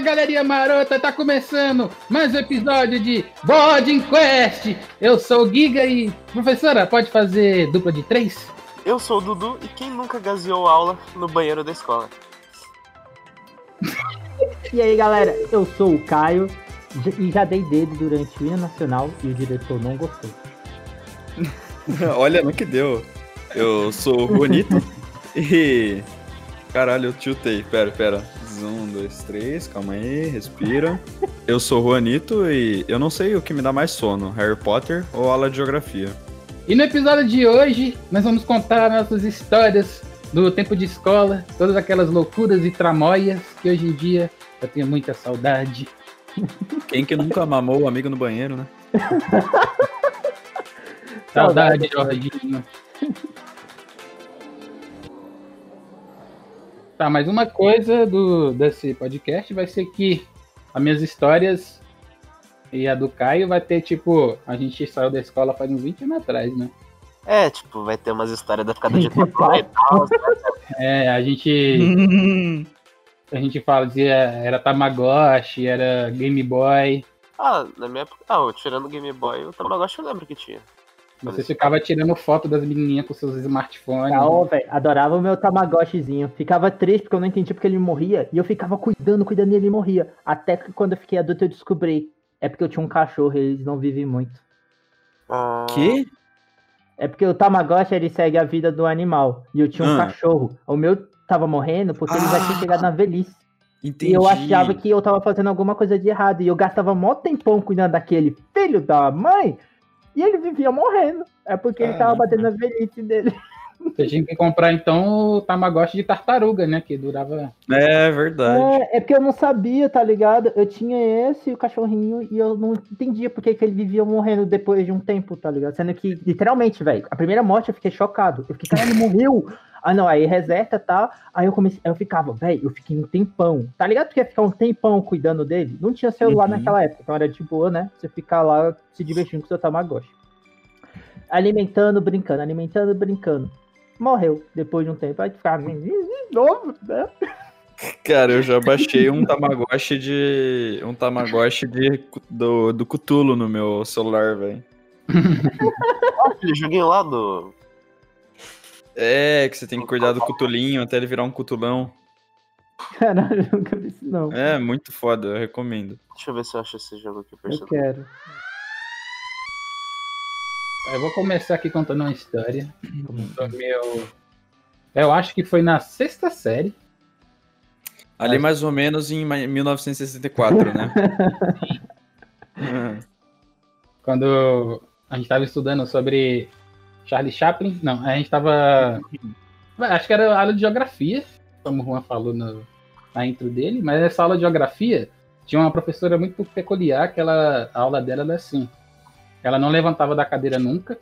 Fala galerinha marota, tá começando mais um episódio de Boarding Quest. Eu sou o Giga e professora, pode fazer dupla de três? Eu sou o Dudu e quem nunca gaseou aula no banheiro da escola? E aí galera, eu sou o Caio e já dei dedo durante o hino nacional e o diretor não gostou. Olha no que deu. Eu sou o Juanito e. Caralho, eu tiltei. Pera, pera. Um, dois, três, calma aí, respira. Eu sou o Juanito e eu não sei o que me dá mais sono: Harry Potter ou aula de geografia. E no episódio de hoje, nós vamos contar nossas histórias do tempo de escola, todas aquelas loucuras e tramóias que hoje em dia eu tenho muita saudade. Quem que nunca mamou o amigo no banheiro, né? saudade, Jorginho. Tá, mas uma coisa do, desse podcast vai ser que as minhas histórias e a do Caio vai ter, tipo, a gente saiu da escola faz uns 20 anos atrás, né? É, tipo, vai ter umas histórias da ficada de Totó e tal. É, a gente. a gente fala que era Tamagotchi, era Game Boy. Ah, na minha época. Ah, tirando o Game Boy, o Tamagotchi eu lembro que tinha. Você ficava tirando foto das menininhas com seus smartphones. Não, velho, adorava o meu Tamagotchizinho. Ficava triste porque eu não entendi porque ele morria. E eu ficava cuidando, cuidando e ele morria. Até que quando eu fiquei adulto eu descobri. É porque eu tinha um cachorro e eles não vivem muito. Ah, Que? É porque o Tamagotchi ele segue a vida do animal. E eu tinha um Ah. cachorro. O meu tava morrendo porque ele já tinha Ah. chegado na velhice. Entendi. E eu achava que eu tava fazendo alguma coisa de errado. E eu gastava mó tempão cuidando daquele filho da mãe. E ele vivia morrendo. É porque ele tava Caraca. batendo na velhice dele. Você tinha que comprar então o Tamagotchi de tartaruga, né? Que durava. É verdade. É, é porque eu não sabia, tá ligado? Eu tinha esse, o cachorrinho, e eu não entendia por que, que ele vivia morrendo depois de um tempo, tá ligado? Sendo que, literalmente, velho, a primeira morte eu fiquei chocado. Eu fiquei, cara, ele morreu. Ah, não, aí reseta e tal. Aí eu comecei, aí eu ficava, velho, eu fiquei um tempão. Tá ligado que ia ficar um tempão cuidando dele? Não tinha celular Uhum. naquela época, então era de boa, né? Você ficar lá se divertindo com seu Tamagotchi. Alimentando, brincando, alimentando, brincando. Morreu depois de um tempo. Aí ficava de novo, né? Cara, eu já baixei um Tamagotchi de. Um Tamagotchi de, do, do Cutulo no meu celular, velho. aquele joguinho lá do. É, que você tem que cuidar do cutulinho até ele virar um cutulão. Caralho, eu nunca vi isso, não. É, muito foda, eu recomendo. Deixa eu ver se eu acho esse jogo aqui, Eu quero. Eu vou começar aqui contando uma história do meu. Eu acho que foi na sexta série. Ali Acho- mais ou menos em ma- 1964, né? Quando a gente estava estudando sobre Charlie Chaplin. Não, a gente estava. Acho que era aula de geografia, como o Juan falou no- na intro dele, mas essa aula de geografia tinha uma professora muito peculiar, que ela, a aula dela era assim. Ela não levantava da cadeira nunca.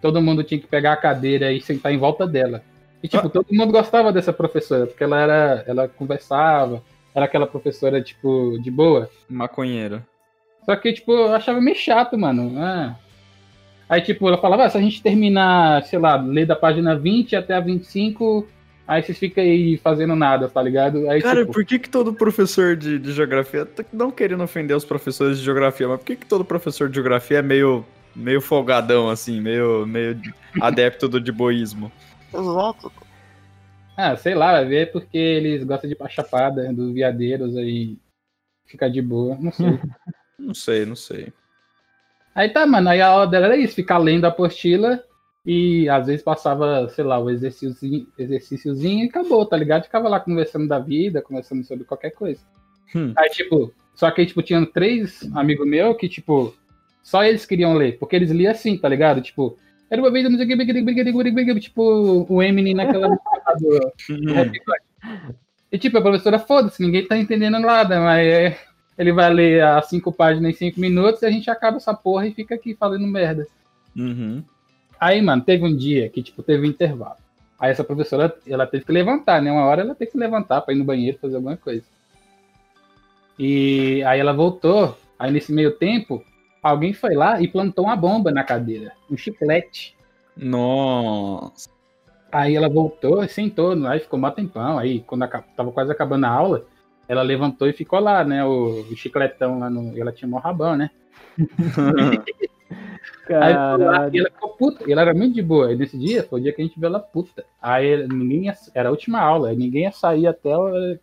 Todo mundo tinha que pegar a cadeira e sentar em volta dela. E, tipo, todo mundo gostava dessa professora, porque ela era. Ela conversava, era aquela professora, tipo, de boa. Maconheiro. Só que, tipo, eu achava meio chato, mano. Ah. Aí, tipo, ela falava, ah, se a gente terminar, sei lá, ler da página 20 até a 25, aí vocês ficam aí fazendo nada, tá ligado? Aí, Cara, tipo, por que, que todo professor de, de geografia, não querendo ofender os professores de geografia, mas por que, que todo professor de geografia é meio, meio folgadão, assim, meio, meio adepto do diboísmo? Exato. ah, sei lá, vai ver porque eles gostam de chapada dos viadeiros aí, fica de boa, não sei. Não sei, não sei. Aí tá, mano, aí a aula dela era isso, ficar lendo a apostila e às vezes passava, sei lá, o exercíciozinho, exercíciozinho e acabou, tá ligado? Ficava lá conversando da vida, conversando sobre qualquer coisa. Hum. Aí, tipo, só que, tipo, tinham três amigos meus que, tipo, só eles queriam ler, porque eles liam assim, tá ligado? Tipo, era uma vez, não sei o que, tipo, o Eminem naquela do, do Hum. E, tipo, a professora, foda-se, ninguém tá entendendo nada, mas é, ele vai ler as cinco páginas em cinco minutos e a gente acaba essa porra e fica aqui falando merda. Uhum. Aí, mano, teve um dia que, tipo, teve um intervalo. Aí essa professora, ela teve que levantar, né? Uma hora ela teve que levantar pra ir no banheiro fazer alguma coisa. E aí ela voltou. Aí nesse meio tempo, alguém foi lá e plantou uma bomba na cadeira. Um chiclete. Nossa. Aí ela voltou, sentou e ficou mó tempão. Aí, quando tava quase acabando a aula, ela levantou e ficou lá, né? O, o chicletão lá no. Ela tinha mó rabão, né? Aí lá, Caralho. e ela ficou puta. E ela era muito de boa. E nesse dia foi o dia que a gente viu ela puta. Aí ninguém ia, era a última aula. Ninguém ia sair até ela-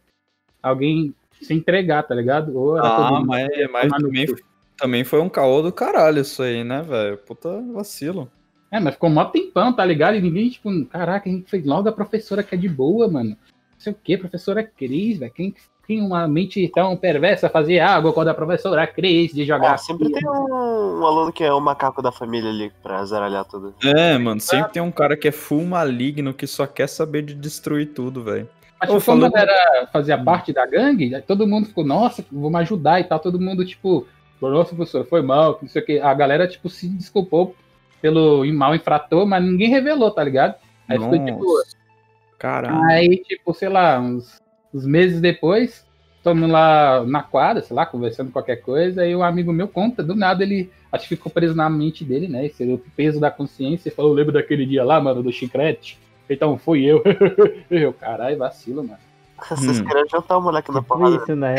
alguém se entregar, tá ligado? Ou Ah, mas, mas também, cu. também foi um caô do caralho isso aí, né, velho? Puta vacilo. É, mas ficou mó tempão, tá ligado? E ninguém, tipo, caraca, a gente fez logo a professora que é de boa, mano. Não sei o que, professora Cris, velho. Quem tem uma mente tão perversa fazer água quando a professora Cris de jogar. Ah, sempre tem um, um aluno que é o macaco da família ali pra zaralhar tudo. É, mano, sempre tem um cara que é full maligno que só quer saber de destruir tudo, velho. Mas Ô, tipo, quando era, fazia parte da gangue, todo mundo ficou, nossa, vamos ajudar e tal. Todo mundo, tipo, nossa, professor, foi mal, que não sei o que. A galera, tipo, se desculpou pelo mal infrator, mas ninguém revelou, tá ligado? Aí ficou, tipo, Nossa. Caralho. Aí, tipo, sei lá, uns, uns meses depois, estamos lá na quadra, sei lá, conversando qualquer coisa, e um amigo meu conta, do nada ele, acho que ficou preso na mente dele, né? Esse o peso da consciência, e falou, lembra daquele dia lá, mano, do chiclete? Então, fui eu. eu, caralho, vacilo, mano. Vocês Hum. queriam jantar o moleque na porrada. isso, né?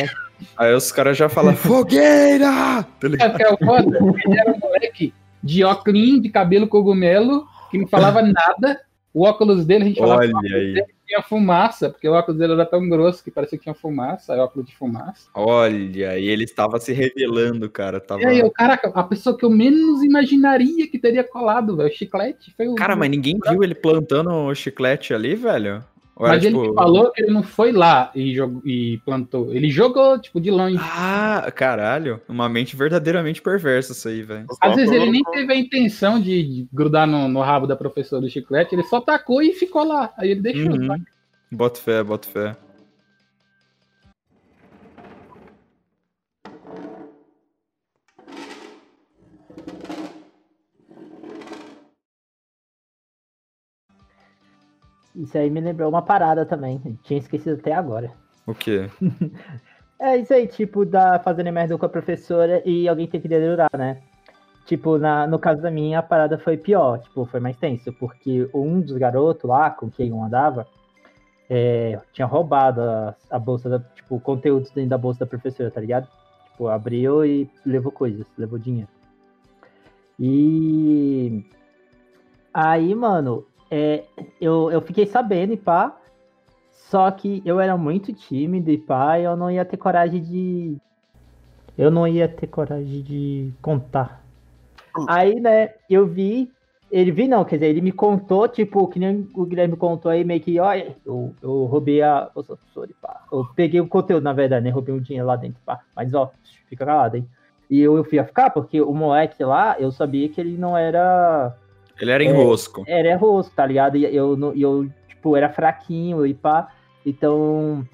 Aí os caras já falam, fogueira! Tá que é o foda? Ele era um moleque de óculos, de cabelo cogumelo, que não falava nada. O óculos dele, a gente falava que Olha aí, tinha fumaça, porque o óculos dele era tão grosso que parecia que tinha fumaça, aí óculos de fumaça. olha aí, ele estava se revelando, cara. Tava... E aí, eu, caraca, a pessoa que eu menos imaginaria que teria colado, velho, o chiclete foi o. Cara, mas ninguém viu ele plantando o chiclete ali, velho? Ou era, Mas ele tipo, falou que ele não foi lá e, jogou, e plantou. Ele jogou, tipo, de longe. Ah, caralho. Uma mente verdadeiramente perversa isso aí, velho. Às vezes ele nem teve a intenção de, de grudar no, no rabo da professora do chiclete, ele só tacou e ficou lá. Aí ele deixou. Uhum. tá? Bota fé, bota fé. Isso aí me lembrou uma parada também. Tinha esquecido até agora. O quê? É isso aí, tipo, da fazendo merda com a professora e alguém tem que dedurar, né? Tipo, na, no caso da minha, a parada foi pior, tipo, foi mais tenso, porque um dos garotos lá com quem eu andava é, tinha roubado a, a bolsa, da, tipo, conteúdos dentro da bolsa da professora, tá ligado? Tipo, abriu e levou coisas, levou dinheiro. E aí, mano, é, eu, eu fiquei sabendo e pá, só que eu era muito tímido e pá, eu não ia ter coragem de. Eu não ia ter coragem de contar. Aí, né, eu vi. Ele vi não, quer dizer, ele me contou, tipo, que nem o Guilherme contou aí, meio que, olha, eu, eu roubei a professora e pá. Eu peguei o conteúdo, na verdade, né? Roubei um dinheiro lá dentro, pá. Mas, ó, fica calado, hein? E eu, eu fui a ficar, porque o moleque lá, eu sabia que ele não era Ele era enrosco. era rosto, tá ligado? E eu, eu, tipo, era fraquinho e pá. Então,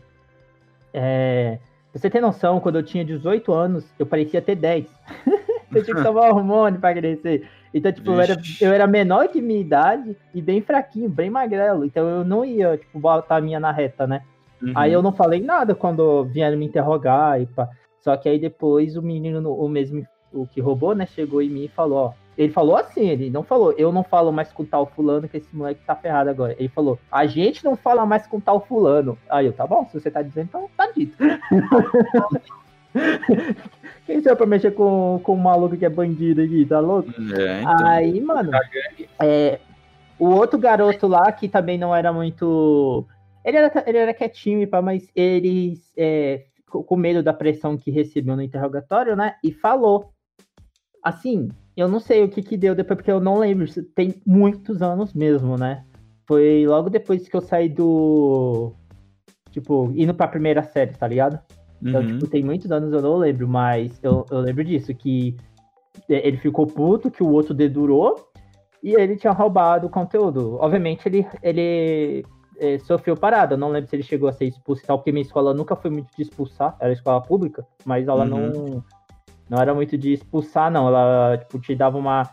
é, pra você ter noção, quando eu tinha 18 anos, eu parecia ter 10. eu tinha que tomar hormônio pra crescer. Então, tipo, eu era, eu era menor que minha idade e bem fraquinho, bem magrelo. Então eu não ia, tipo, botar a minha na reta, né? Uhum. Aí eu não falei nada quando vieram me interrogar e pá. Só que aí depois o menino, o mesmo, o que roubou, né, chegou em mim e falou, ó. Ele falou assim, ele não falou, eu não falo mais com tal fulano que esse moleque tá ferrado agora. Ele falou, a gente não fala mais com tal fulano. Aí eu, tá bom, se você tá dizendo, então tá dito. Quem sou eu pra mexer com, com um maluco que é bandido aqui, tá louco? É, então. Aí, mano, é, o outro garoto lá, que também não era muito. Ele era, ele era quietinho, mas ele é, com medo da pressão que recebeu no interrogatório, né? E falou. Assim, eu não sei o que que deu depois, porque eu não lembro. Tem muitos anos mesmo, né? Foi logo depois que eu saí do. Tipo, indo pra primeira série, tá ligado? Então, Uhum. tipo, tem muitos anos eu não lembro, mas eu, eu lembro disso, que ele ficou puto, que o outro dedurou, e ele tinha roubado o conteúdo. Obviamente, ele, ele é, sofreu parada. Eu não lembro se ele chegou a ser expulso e tal, porque minha escola nunca foi muito de expulsar, era escola pública, mas ela Uhum. não, não era muito de expulsar, não. Ela, tipo, te dava uma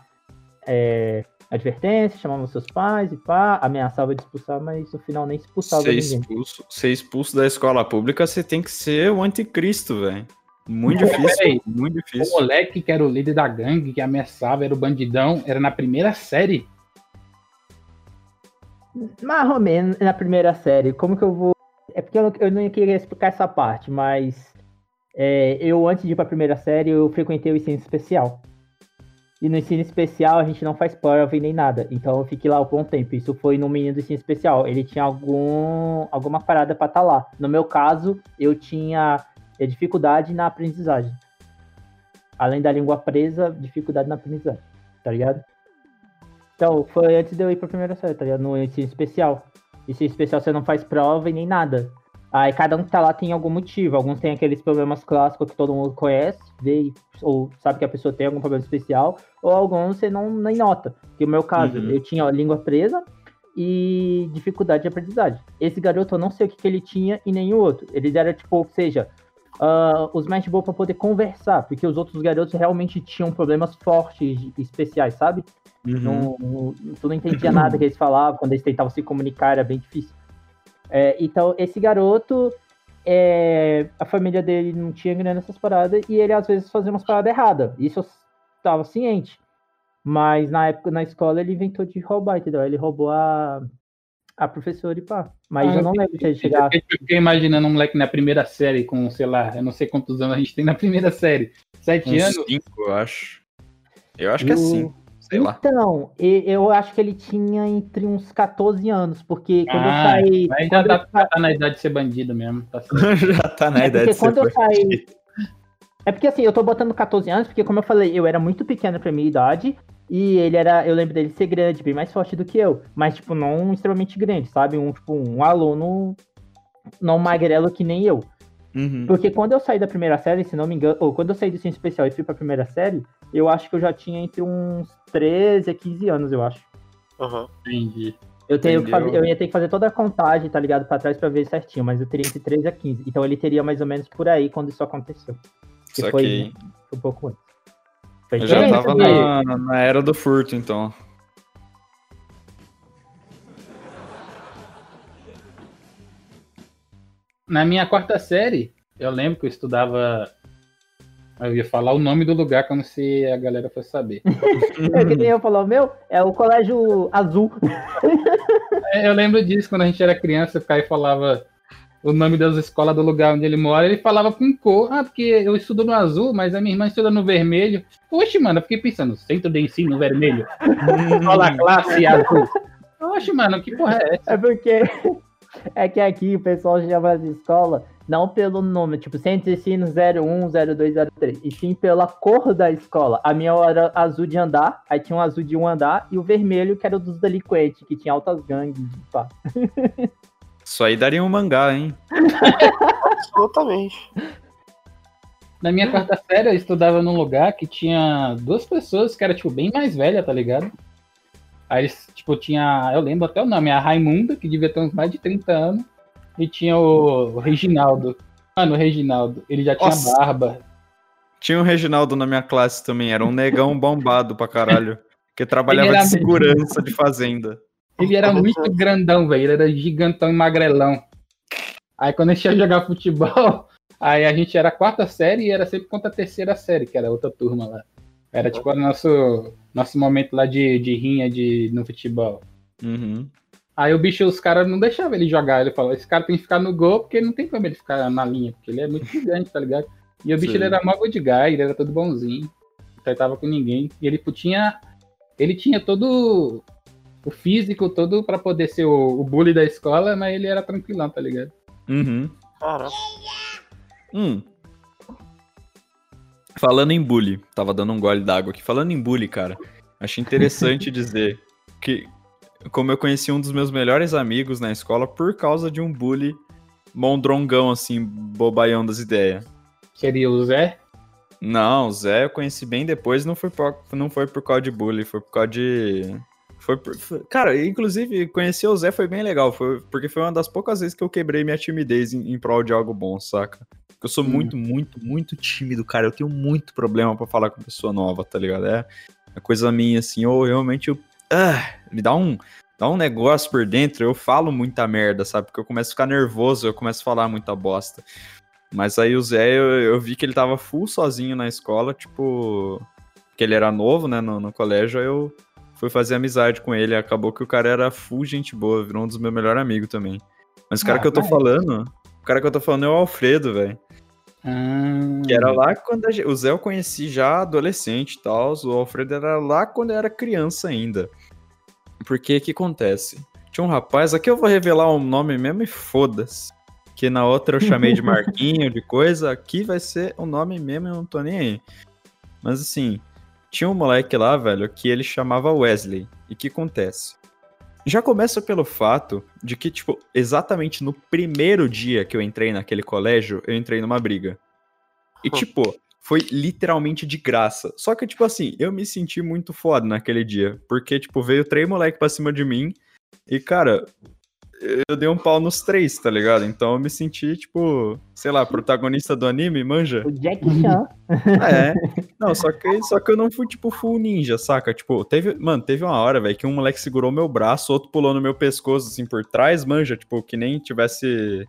é, advertência, chamava os seus pais e pá, ameaçava de expulsar, mas no final nem expulsava Ser ninguém. expulso, ser expulso da escola pública, você tem que ser o anticristo, velho. Muito difícil, peraí. muito O difícil. moleque que era o líder da gangue, que ameaçava, era o bandidão, era na primeira série. Mais ou menos na primeira série. Como que eu vou. é porque eu não, eu não queria explicar essa parte, mas é, eu, antes de ir pra primeira série, eu frequentei o ensino especial. E no ensino especial a gente não faz prova nem nada. Então eu fiquei lá um bom tempo. Isso foi no menino do ensino especial. Ele tinha algum, alguma parada pra estar lá. No meu caso, eu tinha é, dificuldade na aprendizagem. Além da língua presa, dificuldade na aprendizagem. Tá ligado? Então, foi antes de eu ir pra primeira série, tá ligado? No ensino especial. Ensino especial você não faz prova e nem nada. Aí cada um que tá lá tem algum motivo. Alguns têm aqueles problemas clássicos que todo mundo conhece, vê, ou sabe que a pessoa tem algum problema especial, ou alguns você não nem nota. Que o meu caso, Uhum. eu tinha língua presa e dificuldade de aprendizagem. Esse garoto, eu não sei o que, que ele tinha e nenhum outro. Eles eram, tipo, ou seja, ah, os mais boa pra poder conversar, porque os outros garotos realmente tinham problemas fortes e especiais, sabe? Uhum. Não, não- tu não entendia nada que eles falavam, quando eles tentavam se comunicar era bem difícil. É, então, esse garoto, é, a família dele não tinha grana nessas paradas e ele às vezes fazia umas paradas erradas. Isso eu estava ciente. Mas na época, na escola, ele inventou de roubar, entendeu? Ele roubou a, a professora e pá. Mas Ah, eu não lembro de ele chegar. Eu fiquei imaginando um moleque na primeira série com, sei lá, eu não sei quantos anos a gente tem na primeira série. Sete Uns anos. cinco, eu acho. Eu acho que é cinco. Sei lá. Então, eu acho que ele tinha entre uns 14 anos, porque quando Ah, eu saí. Mas já tá, já tá na idade de ser bandido mesmo. Tá. Já tá na É porque de ser quando eu saí. bandido. É porque assim, eu tô botando 14 anos, porque como eu falei, eu era muito pequeno pra minha idade. E ele era, eu lembro dele ser grande, bem mais forte do que eu. Mas, tipo, não extremamente grande, sabe? Um, tipo, um aluno não magrelo que nem eu. Uhum. Porque quando eu saí da primeira série, se não me engano, ou quando eu saí do ensino especial e fui pra primeira série, eu acho que eu já tinha entre uns 13 a 15 anos, eu acho. Aham. Entendi. Eu, tenho que fazer- eu ia ter que fazer toda a contagem, tá ligado? Pra trás pra ver certinho, mas eu teria entre 13 a 15. Então ele teria mais ou menos por aí quando isso aconteceu. Que Saquei. foi, foi um pouco antes. Foi Eu já tava na, na era do furto, então. Na minha quarta série, eu lembro que eu estudava. Eu ia falar o nome do lugar como se a galera fosse saber. É que nem eu falar, o meu é o colégio azul. É, Eu lembro disso quando a gente era criança, o Caio falava o nome das escolas do lugar onde ele mora, ele falava com cor. Ah, porque eu estudo no azul, mas a minha irmã estuda no vermelho. Oxe, mano, eu fiquei pensando, centro de ensino vermelho, escola classe azul. Oxe, mano, que porra é essa? É porque é que aqui o pessoal chama as escolas não pelo nome, tipo, centro de ensino 01, 02, 03, e sim pela cor da escola. A minha era azul de andar, aí tinha um azul de um andar, e o vermelho que era o dos delinquentes, que tinha altas gangues, pá. Isso aí daria um mangá, hein? Absolutamente. Na minha quarta série, eu estudava num lugar que tinha duas pessoas que era, tipo, bem mais velha, tá ligado? Aí eles, tipo, tinha. Eu lembro até o nome, a Raimunda, que devia ter uns mais de 30 anos. E tinha o Reginaldo. Mano, o Reginaldo, ele já tinha Nossa. barba. Tinha um Reginaldo na minha classe também, era um negão bombado pra caralho. Que trabalhava de segurança de fazenda. Ele era muito grandão, velho. Ele era gigantão e magrelão. Aí quando a gente ia jogar futebol, aí a gente era a quarta série e era sempre contra a terceira série, que era outra turma lá. Era tipo o nosso, nosso momento lá de, de rinha de, no futebol. Uhum. Aí o bicho, os caras não deixavam ele jogar. Ele falou, esse cara tem que ficar no gol, porque não tem como ele ficar na linha, porque ele é muito gigante, tá ligado? E o bicho Sim. ele era mó good guy, ele era todo bonzinho. Não tratava com ninguém. E ele tinha. Ele tinha todo o físico todo pra poder ser o, o bully da escola, mas ele era tranquilão, tá ligado? Uhum. Caraca. Hum. Falando em bully, tava dando um gole d'água aqui. Falando em bully, cara, achei interessante dizer que, como eu conheci um dos meus melhores amigos na escola por causa de um bully mondrongão, assim, bobaião das ideias. Seria o Zé. Não, o Zé eu conheci bem depois, não foi por, não foi por causa de bully, foi por causa de. Foi por- Cara, inclusive, conhecer o Zé foi bem legal, foi, porque foi uma das poucas vezes que eu quebrei minha timidez em, em prol de algo bom, saca? Porque eu sou Hum. muito, muito, muito tímido, cara. Eu tenho muito problema pra falar com pessoa nova, tá ligado? É a coisa minha, assim, ou realmente eu. Ah, me dá um. Dá um negócio por dentro, eu falo muita merda, sabe? Porque eu começo a ficar nervoso, eu começo a falar muita bosta. Mas aí o Zé, eu, eu vi que ele tava full sozinho na escola, tipo. Que ele era novo, né, no, no colégio, aí eu fui fazer amizade com ele. Acabou que o cara era full gente boa, virou um dos meus melhores amigos também. Mas o cara Ah, que eu tô falando, o cara que eu tô falando é o Alfredo, velho. Ah, Que era lá quando gente, o Zé eu conheci já adolescente e tal, o Alfredo era lá quando eu era criança ainda. Porque que acontece? Tinha um rapaz, aqui eu vou revelar o nome mesmo e foda-se. Que na outra eu chamei de Marquinho, de coisa, aqui vai ser o nome mesmo, eu não tô nem aí. Mas assim, tinha um moleque lá, velho, que ele chamava Wesley. E que acontece? Já começa pelo fato de que, tipo, exatamente no primeiro dia que eu entrei naquele colégio, eu entrei numa briga. E, tipo, foi literalmente de graça. Só que, tipo assim, eu me senti muito foda naquele dia. Porque, tipo, veio três moleques pra cima de mim. E, cara, eu dei um pau nos três, tá ligado? Então eu me senti, tipo, sei lá, protagonista do anime, manja? O Jack Chan. É. Não, só que, só que eu não fui, tipo, full ninja, saca? Tipo, teve. Mano, teve uma hora, velho, que um moleque segurou meu braço, outro pulou no meu pescoço, assim, por trás, manja, tipo, que nem tivesse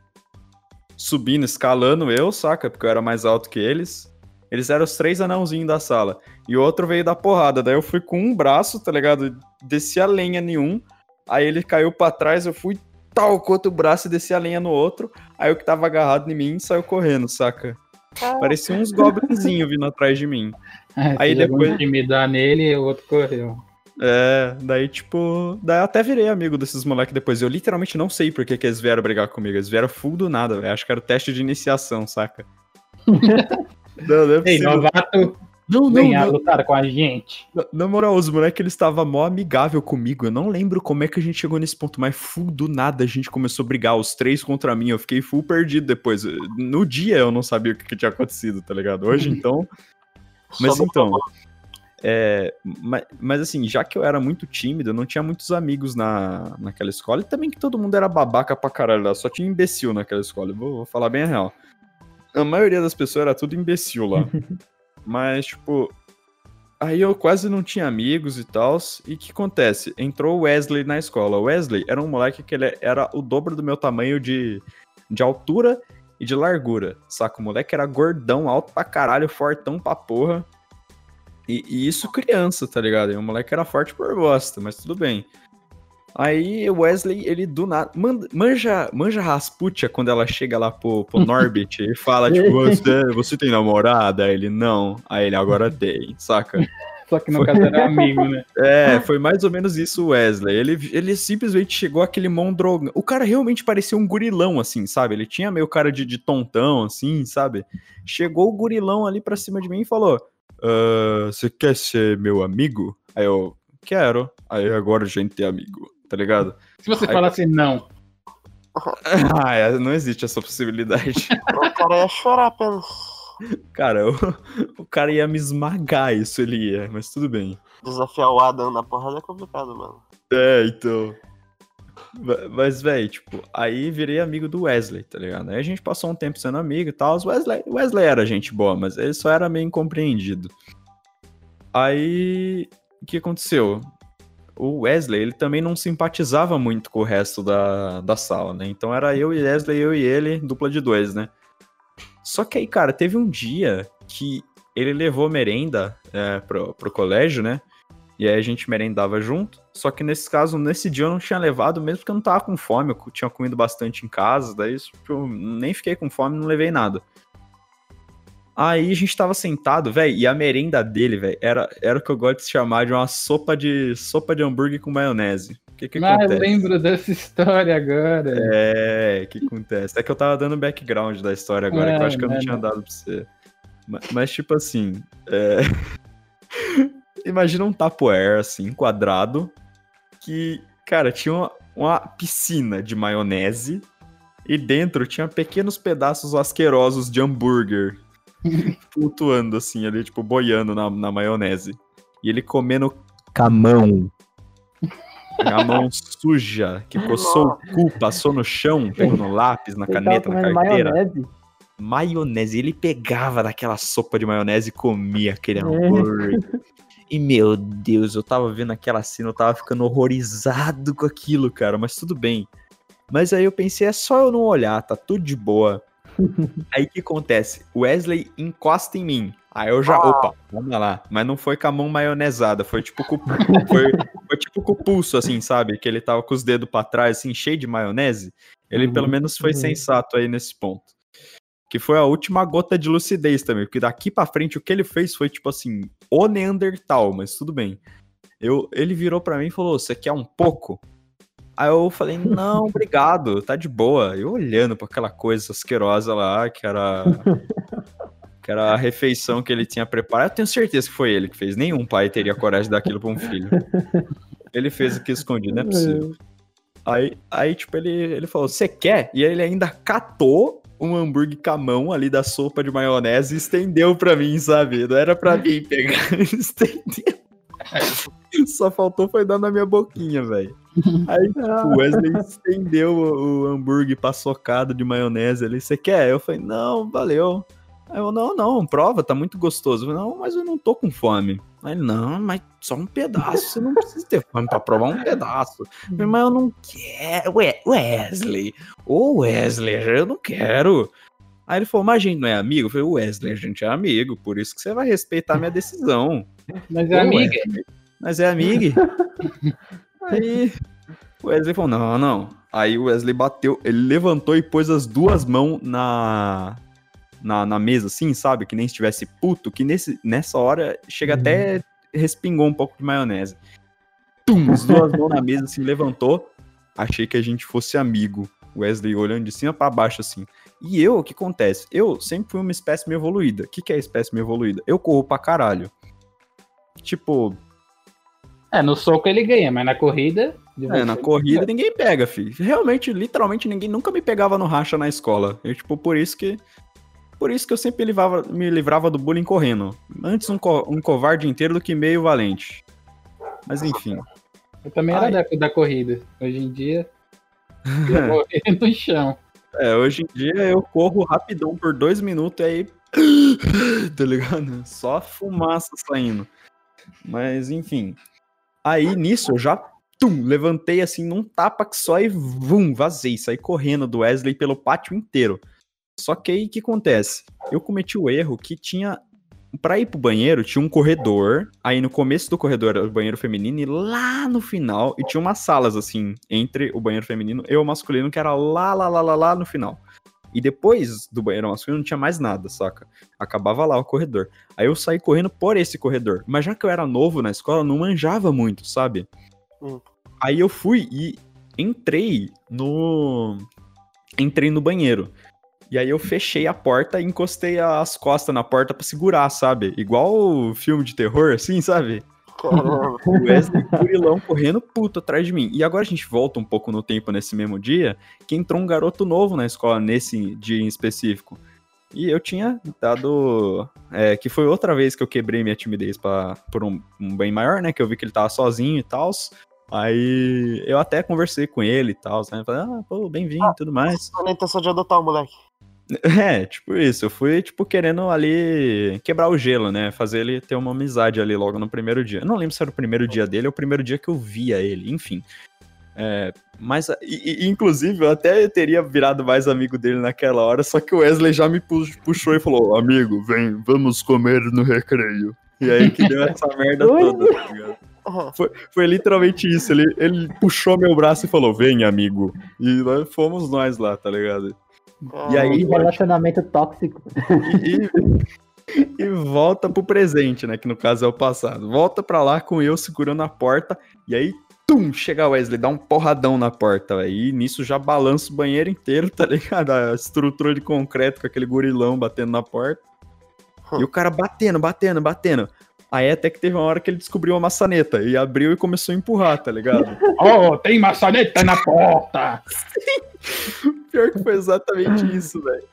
subindo, escalando eu, saca? Porque eu era mais alto que eles. Eles eram os três anãozinhos da sala. E o outro veio da porrada. Daí eu fui com um braço, tá ligado? Desci a lenha em um. Aí ele caiu pra trás, eu fui tal com outro braço e desci a lenha no outro. Aí o que tava agarrado em mim saiu correndo, saca? Parecia uns goblinzinhos vindo atrás de mim. aí aí depois intimidar nele e o outro correu. É, daí tipo. Daí eu até virei amigo desses moleques depois. Eu literalmente não sei por que, que eles vieram brigar comigo. Eles vieram full do nada, velho. Acho que era o teste de iniciação, saca? não, não é Ei, novato, Não, vem não, lutar com a gente. Na, na moral, os moleques, eles estavam mó amigável comigo. Eu não lembro como é que a gente chegou nesse ponto, mas full do nada a gente começou a brigar, os três contra mim. Eu fiquei full perdido depois. No dia eu não sabia o que, que tinha acontecido, tá ligado? Hoje, então. Mas então. É, mas, mas assim, já que eu era muito tímido, eu não tinha muitos amigos na, naquela escola, e também que todo mundo era babaca pra caralho lá, só tinha imbecil naquela escola, vou, vou falar bem a real. A maioria das pessoas era tudo imbecil lá. mas, tipo, aí eu quase não tinha amigos e tal, e o que acontece? Entrou o Wesley na escola. O Wesley era um moleque que ele era o dobro do meu tamanho de, de altura e de largura, saca? O moleque era gordão, alto pra caralho, fortão pra porra. E, e isso criança, tá ligado? E o moleque era forte por bosta, mas tudo bem. Aí o Wesley, ele do nada. Manja, manja Rasputia quando ela chega lá pro, pro Norbit e fala, tipo, você, você tem namorada? Aí ele, não. Aí ele, agora tem, saca? Só que no caso era amigo, né? É, foi mais ou menos isso o Wesley. Ele, ele simplesmente chegou aquele mondrogão. O cara realmente parecia um gurilão, assim, sabe? Ele tinha meio cara de, de tontão, assim, sabe? Chegou o gurilão ali pra cima de mim e falou: "Ah, Você quer ser meu amigo? Aí eu, quero. Aí agora a gente é amigo, tá ligado? Se você Aí- falasse não, ah, é, não existe essa possibilidade. O cara ia chorar apenas. cara, o, o cara ia me esmagar, isso ele ia, mas tudo bem. Desafiar o Adam na porrada é complicado, mano. É, então. Ma- Mas, velho, tipo, aí virei amigo do Wesley, tá ligado? Aí a gente passou um tempo sendo amigo e tal. O Wesley, o Wesley era gente boa, mas ele só era meio incompreendido. Aí, o que aconteceu? O Wesley, ele também não simpatizava muito com o resto da, da sala, né? Então era eu e Wesley, eu e ele, dupla de dois, né? Só que aí, cara, teve um dia que ele levou merenda é, pro, pro colégio, né? E aí a gente merendava junto. Só que nesse caso, nesse dia eu não tinha levado, mesmo porque eu não tava com fome. Eu tinha comido bastante em casa, daí tipo, eu nem fiquei com fome, não levei nada. Aí a gente tava sentado, velho, e a merenda dele, velho, era, era o que eu gosto de chamar de uma sopa de sopa de hambúrguer com maionese. O que que mas acontece? lembro dessa história agora. É, o que acontece? É que eu tava dando background da história agora, que eu É, acho que eu não né, tinha né. dado pra você. Ma- Mas, tipo assim, é... imagina um tapoer, assim, quadrado, que, cara, tinha uma, uma piscina de maionese e dentro tinha pequenos pedaços asquerosos de hambúrguer flutuando, assim, ali, tipo, boiando na, na maionese. E ele comendo com a mão. Suja, que coçou o cu, passou no chão, pegou no lápis, na Ele caneta, na carteira. maionese. Maionese. Ele pegava daquela sopa de maionese e comia aquele hambúrguer. E, meu Deus, eu tava vendo aquela cena, eu tava ficando horrorizado com aquilo, cara, mas tudo bem. Mas aí eu pensei, é só eu não olhar, tá tudo de boa. aí o que acontece? O Wesley encosta em mim. Aí eu já, Ah. opa, vamos lá. Mas não foi com a mão maionesada, foi tipo com, foi, Foi tipo com o pulso, assim, sabe? Que ele tava com os dedos pra trás, assim, cheio de maionese. Ele Uhum, pelo menos foi uhum. sensato aí nesse ponto. Que foi a última gota de lucidez também, porque daqui pra frente o que ele fez foi tipo assim, o Neandertal, mas tudo bem. Eu, ele virou pra mim e falou: Você quer um pouco? Aí eu falei: Não, obrigado, tá de boa. Eu olhando pra aquela coisa asquerosa lá, que era. que era a refeição que ele tinha preparado. Eu tenho certeza que foi ele que fez. Nenhum pai teria coragem de dar aquilo pra um filho. Ele fez aqui escondido, não é possível. Aí, aí tipo, ele, ele falou, você quer? E ele ainda catou um hambúrguer com a mão ali da sopa de maionese e estendeu pra mim, sabe? Não era pra mim pegar, ele estendeu. Só faltou foi dar na minha boquinha, velho. Aí tipo, o Wesley estendeu o, o hambúrguer paçocado de maionese ali. Você quer? Eu falei, não, valeu. Aí eu, não, não, prova, tá muito gostoso. Eu falei, não, mas eu não tô com fome. Aí, ele, não, mas só um pedaço, você não precisa ter fome pra provar um pedaço. Falei, mas eu não quero, Wesley, ô Wesley, eu não quero. Aí ele falou, mas a gente não é amigo? Eu falei, Wesley, a gente é amigo, por isso que você vai respeitar minha decisão. Mas Ô, é amiga. Mas é amiga. Aí o Wesley falou, não, não. Aí o Wesley bateu, ele levantou e pôs as duas mãos na, na, na mesa, assim, sabe? Que nem estivesse puto, que nesse, nessa hora chega Uhum. até respingou um pouco de maionese. Tum, as duas mãos na mesa, assim, levantou. Achei que a gente fosse amigo. Wesley olhando de cima pra baixo, assim. E eu, o que acontece? Eu sempre fui uma espécie evoluída. O que, que é espécie evoluída? Eu corro pra caralho. Tipo, É, no soco ele ganha, mas na corrida. É, na corrida ninguém pega, filho. Realmente, literalmente, ninguém nunca me pegava no racha na escola. Eu, tipo, por isso que. Por isso que eu sempre livrava, me livrava do bullying correndo. Antes um, co- um covarde inteiro do que meio valente. Mas enfim. Eu também era Ai. da corrida. Hoje em dia. Eu morri no chão. É, hoje em dia eu corro rapidão por dois minutos e aí. tá ligado? Só fumaça saindo. Mas enfim. Aí nisso eu já tum, levantei assim num tapa que só e vum, vazei. Saí correndo do Wesley pelo pátio inteiro. Só que aí o que acontece? Eu cometi o erro que tinha. Pra ir pro banheiro, tinha um corredor. Aí no começo do corredor era o banheiro feminino, e lá no final, e tinha umas salas assim, entre o banheiro feminino e o masculino, que era lá, lá, lá, lá, lá no final. E depois do banheiro masculino não tinha mais nada, saca? Acabava lá o corredor. Aí eu saí correndo por esse corredor. Mas já que eu era novo na escola, eu não manjava muito, sabe? Hum. Aí eu fui e entrei no. Entrei no banheiro. E aí eu fechei a porta e encostei as costas na porta pra segurar, sabe? Igual filme de terror, assim, sabe? Caramba. O Wesley Curilão correndo puto atrás de mim. E agora a gente volta um pouco no tempo nesse mesmo dia, que entrou um garoto novo na escola nesse dia em específico. E eu tinha dado. é, que foi outra vez que eu quebrei minha timidez pra, por um, um bem maior, né? Que eu vi que ele tava sozinho e tal. Aí eu até conversei com ele e tal, né? Falei, ah, pô, bem-vindo e tudo mais. Só na intenção de adotar o moleque. É, tipo isso. Eu fui, tipo, querendo ali quebrar o gelo, né? Fazer ele ter uma amizade ali logo no primeiro dia. Eu não lembro se era o primeiro dia dele ou o primeiro dia que eu via ele, enfim. É, mas, e- e- inclusive, eu até teria virado mais amigo dele naquela hora, só que o Wesley já me pu- puxou e falou: Amigo, vem, vamos comer no recreio. E aí que deu essa merda toda, tá ligado? Aham. Foi, foi literalmente isso. Ele, ele puxou meu braço e falou: Vem, amigo. E nós fomos nós lá, tá ligado? E aí, relacionamento tóxico. e, e- e volta pro presente, né? Que no caso é o passado. Volta pra lá com eu segurando a porta. E aí, tum, chega o Wesley, dá um porradão na porta. Aí nisso já balança o banheiro inteiro, tá ligado? A estrutura de concreto com aquele gorilão batendo na porta. E o cara batendo, batendo, batendo. Aí até que teve uma hora que ele descobriu uma maçaneta e abriu e começou a empurrar, tá ligado? Oh, tem maçaneta na porta! Pior que foi exatamente isso, velho.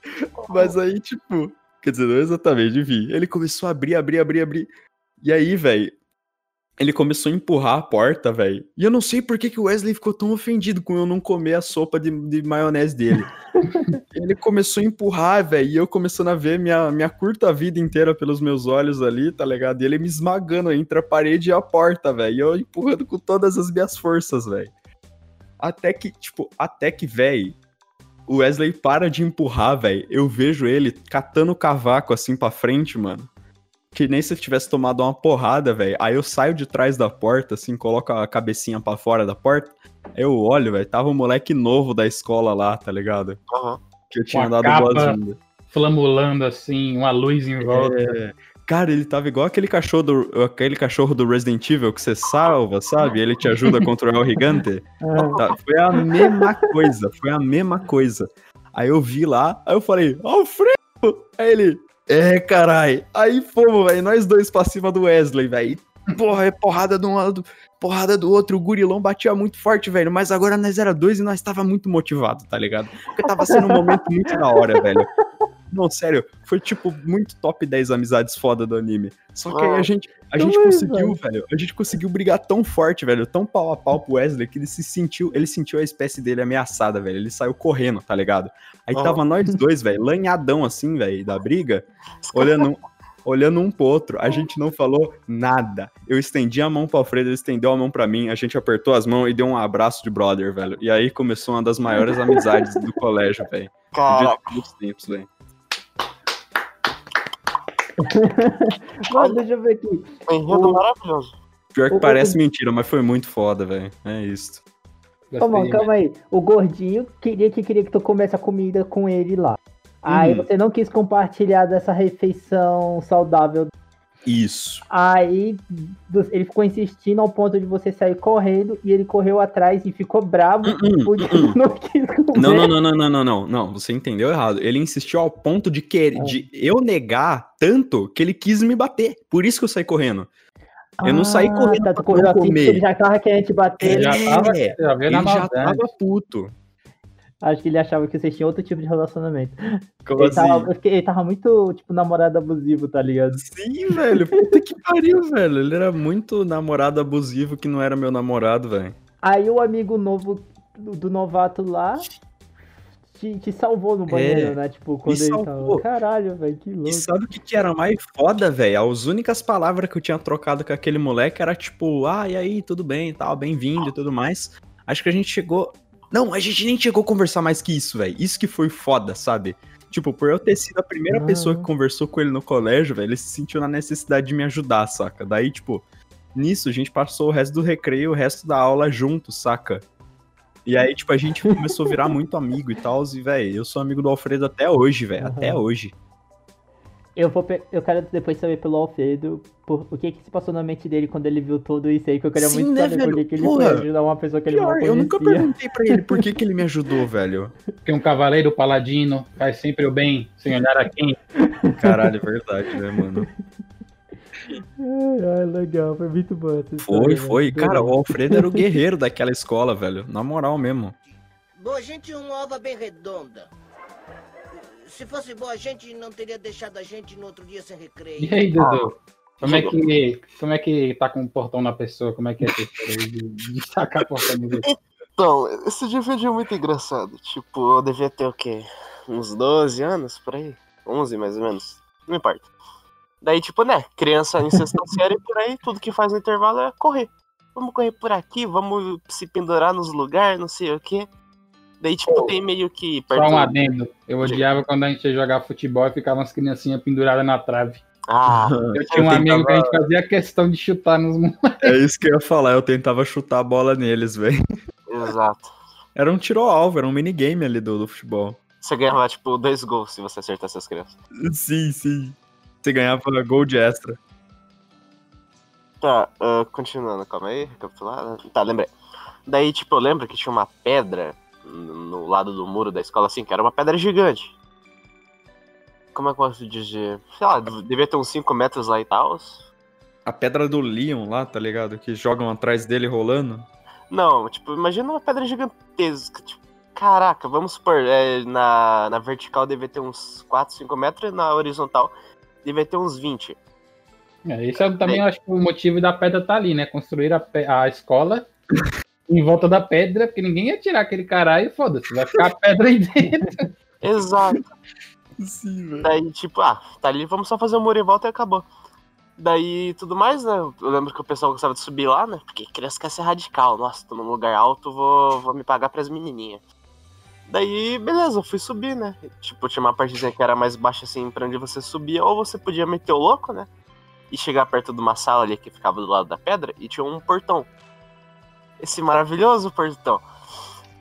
Mas aí, tipo. Quer dizer, não exatamente, enfim. Ele começou a abrir, abrir, abrir, abrir. E aí, velho. Ele começou a empurrar a porta, velho. E eu não sei por que, que o Wesley ficou tão ofendido com eu não comer a sopa de, de maionese dele. ele começou a empurrar, velho. E eu começando a ver minha, minha curta vida inteira pelos meus olhos ali, tá ligado? E ele me esmagando entre a parede e a porta, velho. E eu empurrando com todas as minhas forças, velho. Até que, tipo, até que, velho, o Wesley para de empurrar, velho. Eu vejo ele catando o cavaco assim pra frente, mano. que nem se eu tivesse tomado uma porrada, velho. Aí eu saio de trás da porta, assim, coloco a cabecinha pra fora da porta. Eu olho, velho, tava um moleque novo da escola lá, tá ligado? Aham. Que eu tinha dado boas-vindas. Flamulando assim, uma luz em volta. É. Cara, ele tava igual aquele cachorro do, aquele cachorro do Resident Evil que você salva, sabe? Ele te ajuda a controlar o gigante. Ah, Tá, foi a mesma coisa, foi a mesma coisa. Aí eu vi lá, aí eu falei, Alfredo! Aí ele, é, carai. Aí fomos, velho, nós dois pra cima do Wesley, velho. Porra, é porrada de um lado, porrada do outro. O gurilão batia muito forte, velho. Mas agora nós era dois e nós tava muito motivado, tá ligado? Porque tava sendo um momento muito da hora, velho. Não, sério, foi tipo muito top 10 amizades foda do anime. Só que aí a gente, a gente Também, conseguiu, velho. A gente conseguiu brigar tão forte, velho, tão pau a pau pro Wesley que ele se sentiu, ele sentiu a espécie dele ameaçada, velho. Ele saiu correndo, tá ligado? Aí Aham. tava nós dois, velho, lanhadão assim, velho, da briga, olhando olhando um pro outro. A gente não falou nada. Eu estendi a mão pro Alfredo, ele estendeu a mão pra mim, a gente apertou as mãos e deu um abraço de brother, velho. E aí começou uma das maiores amizades do colégio, velho. De Cara, todos os tempos, velho. Mano, deixa eu ver aqui. enredo O- maravilhoso. Pior que O- parece mentira, mas foi muito foda, velho. É isso. Calma aí. O gordinho queria que queria que tu comesse a comida com ele lá. Aí Hum. você não quis compartilhar dessa refeição saudável. Isso. Aí ele ficou insistindo ao ponto de você sair correndo e ele correu atrás e ficou bravo porque hum, hum. não quis comer. Não, não, não, não, não, não, não, não. Você entendeu errado. Ele insistiu ao ponto de querer, Ah. de eu negar tanto que ele quis me bater. Por isso que eu saí correndo. Eu não saí Ah, correndo tá, pra não assim comer. ele já tava querendo te bater. Ele Já tava, É, já Ele na já tava puto. Acho que ele achava que vocês tinham outro tipo de relacionamento. Como Ele tava, assim? fiquei- ele tava muito, tipo, namorado abusivo, tá ligado? Sim, velho. Puta que pariu, velho. Ele era muito namorado abusivo que não era meu namorado, velho. Aí o amigo novo do, do novato lá te, te salvou no banheiro, né? Tipo, quando ele salvou. tava. Caralho, velho, que E louco. sabe o que, que era mais foda, velho? As únicas palavras que eu tinha trocado com aquele moleque era tipo, ah, e aí, tudo bem e tal, bem-vindo e tudo mais. Acho que a gente chegou. Não, a gente nem chegou a conversar mais que isso, velho. Isso que foi foda, sabe? Tipo, por eu ter sido a primeira Ah. pessoa que conversou com ele no colégio, velho, ele se sentiu na necessidade de me ajudar, saca? Daí, tipo, nisso a gente passou o resto do recreio, o resto da aula junto, saca? E aí, tipo, a gente começou a virar muito amigo e tal, e, velho, eu sou amigo do Alfredo até hoje, velho, até Aham. hoje. Eu, vou eu quero depois saber pelo Alfredo por, o que que se passou na mente dele quando ele viu tudo isso aí, que eu queria Sim, muito né, saber por velho? que que ele Porra. foi ajudar uma pessoa que ele não conhecia. eu nunca perguntei pra ele por que, que ele me ajudou, velho. Porque um cavaleiro paladino faz sempre o bem, sem olhar a quem. Caralho, é verdade, né, mano? Ai, ai, legal, foi muito bom essa Foi, história, foi. velho. Cara, o Alfredo era o guerreiro daquela escola, velho. Na moral mesmo. Boa gente é uma ova bem redonda. Se fosse boa gente, não teria deixado a gente no outro dia sem recreio. E aí, Dudu? Como é, que, como é que tá com o portão na pessoa? Como é que é de, de sacar portão outros? Então, esse dia foi um dia muito engraçado. Tipo, eu devia ter o quê? Uns 12 anos por aí? 11 mais ou menos. Não importa. Daí, tipo, né? Criança em sexta série por aí, tudo que faz no intervalo é correr. Vamos correr por aqui, vamos se pendurar nos lugares, não sei o quê. Daí, tipo, tem meio que perto. Só um adendo. Eu odiava quando a gente ia jogar futebol e ficavam as criancinhas penduradas na trave. Ah, Eu tinha um amigo que a gente fazia questão de chutar nos moleques. É isso que eu ia falar, eu tentava chutar a bola neles, velho. exato. Era um tiro-alvo, era um minigame ali do, do futebol. Você ganhava, tipo, dois gols se você acertasse as crianças. Sim, sim. Você ganhava gol de extra. Tá, ah, continuando, calma aí, recapitular. Tá, lembrei. Daí, tipo, eu lembro que tinha uma pedra no lado do muro da escola, assim, que era uma pedra gigante. Como é que eu posso dizer? Sei lá, devia ter uns 5 metros lá e tal. A pedra do Leon lá, tá ligado? Que jogam atrás dele rolando. Não, tipo, imagina uma pedra gigantesca. Tipo, caraca, vamos supor, é, na, na vertical devia ter uns 4, 5 metros e na horizontal devia ter uns 20. É, esse é também, eu acho que o motivo da pedra tá ali, né? Construir a, a escola em volta da pedra, porque ninguém ia tirar aquele caralho e foda-se, vai ficar a pedra aí dentro. Exato. Sim, velho. Daí, tipo, ah, tá ali, vamos só fazer o muro em volta e acabou. Daí, tudo mais, né? Eu lembro que o pessoal gostava de subir lá, né? Porque criança quer ser radical. Nossa, tô num lugar alto, vou, vou me pagar pras menininhas. Daí, beleza, eu fui subir, né? Tipo, tinha uma partezinha que era mais baixa, assim, pra onde você subia. Ou você podia meter o louco, né? e chegar perto de uma sala ali que ficava do lado da pedra e tinha um portão. Esse maravilhoso portão.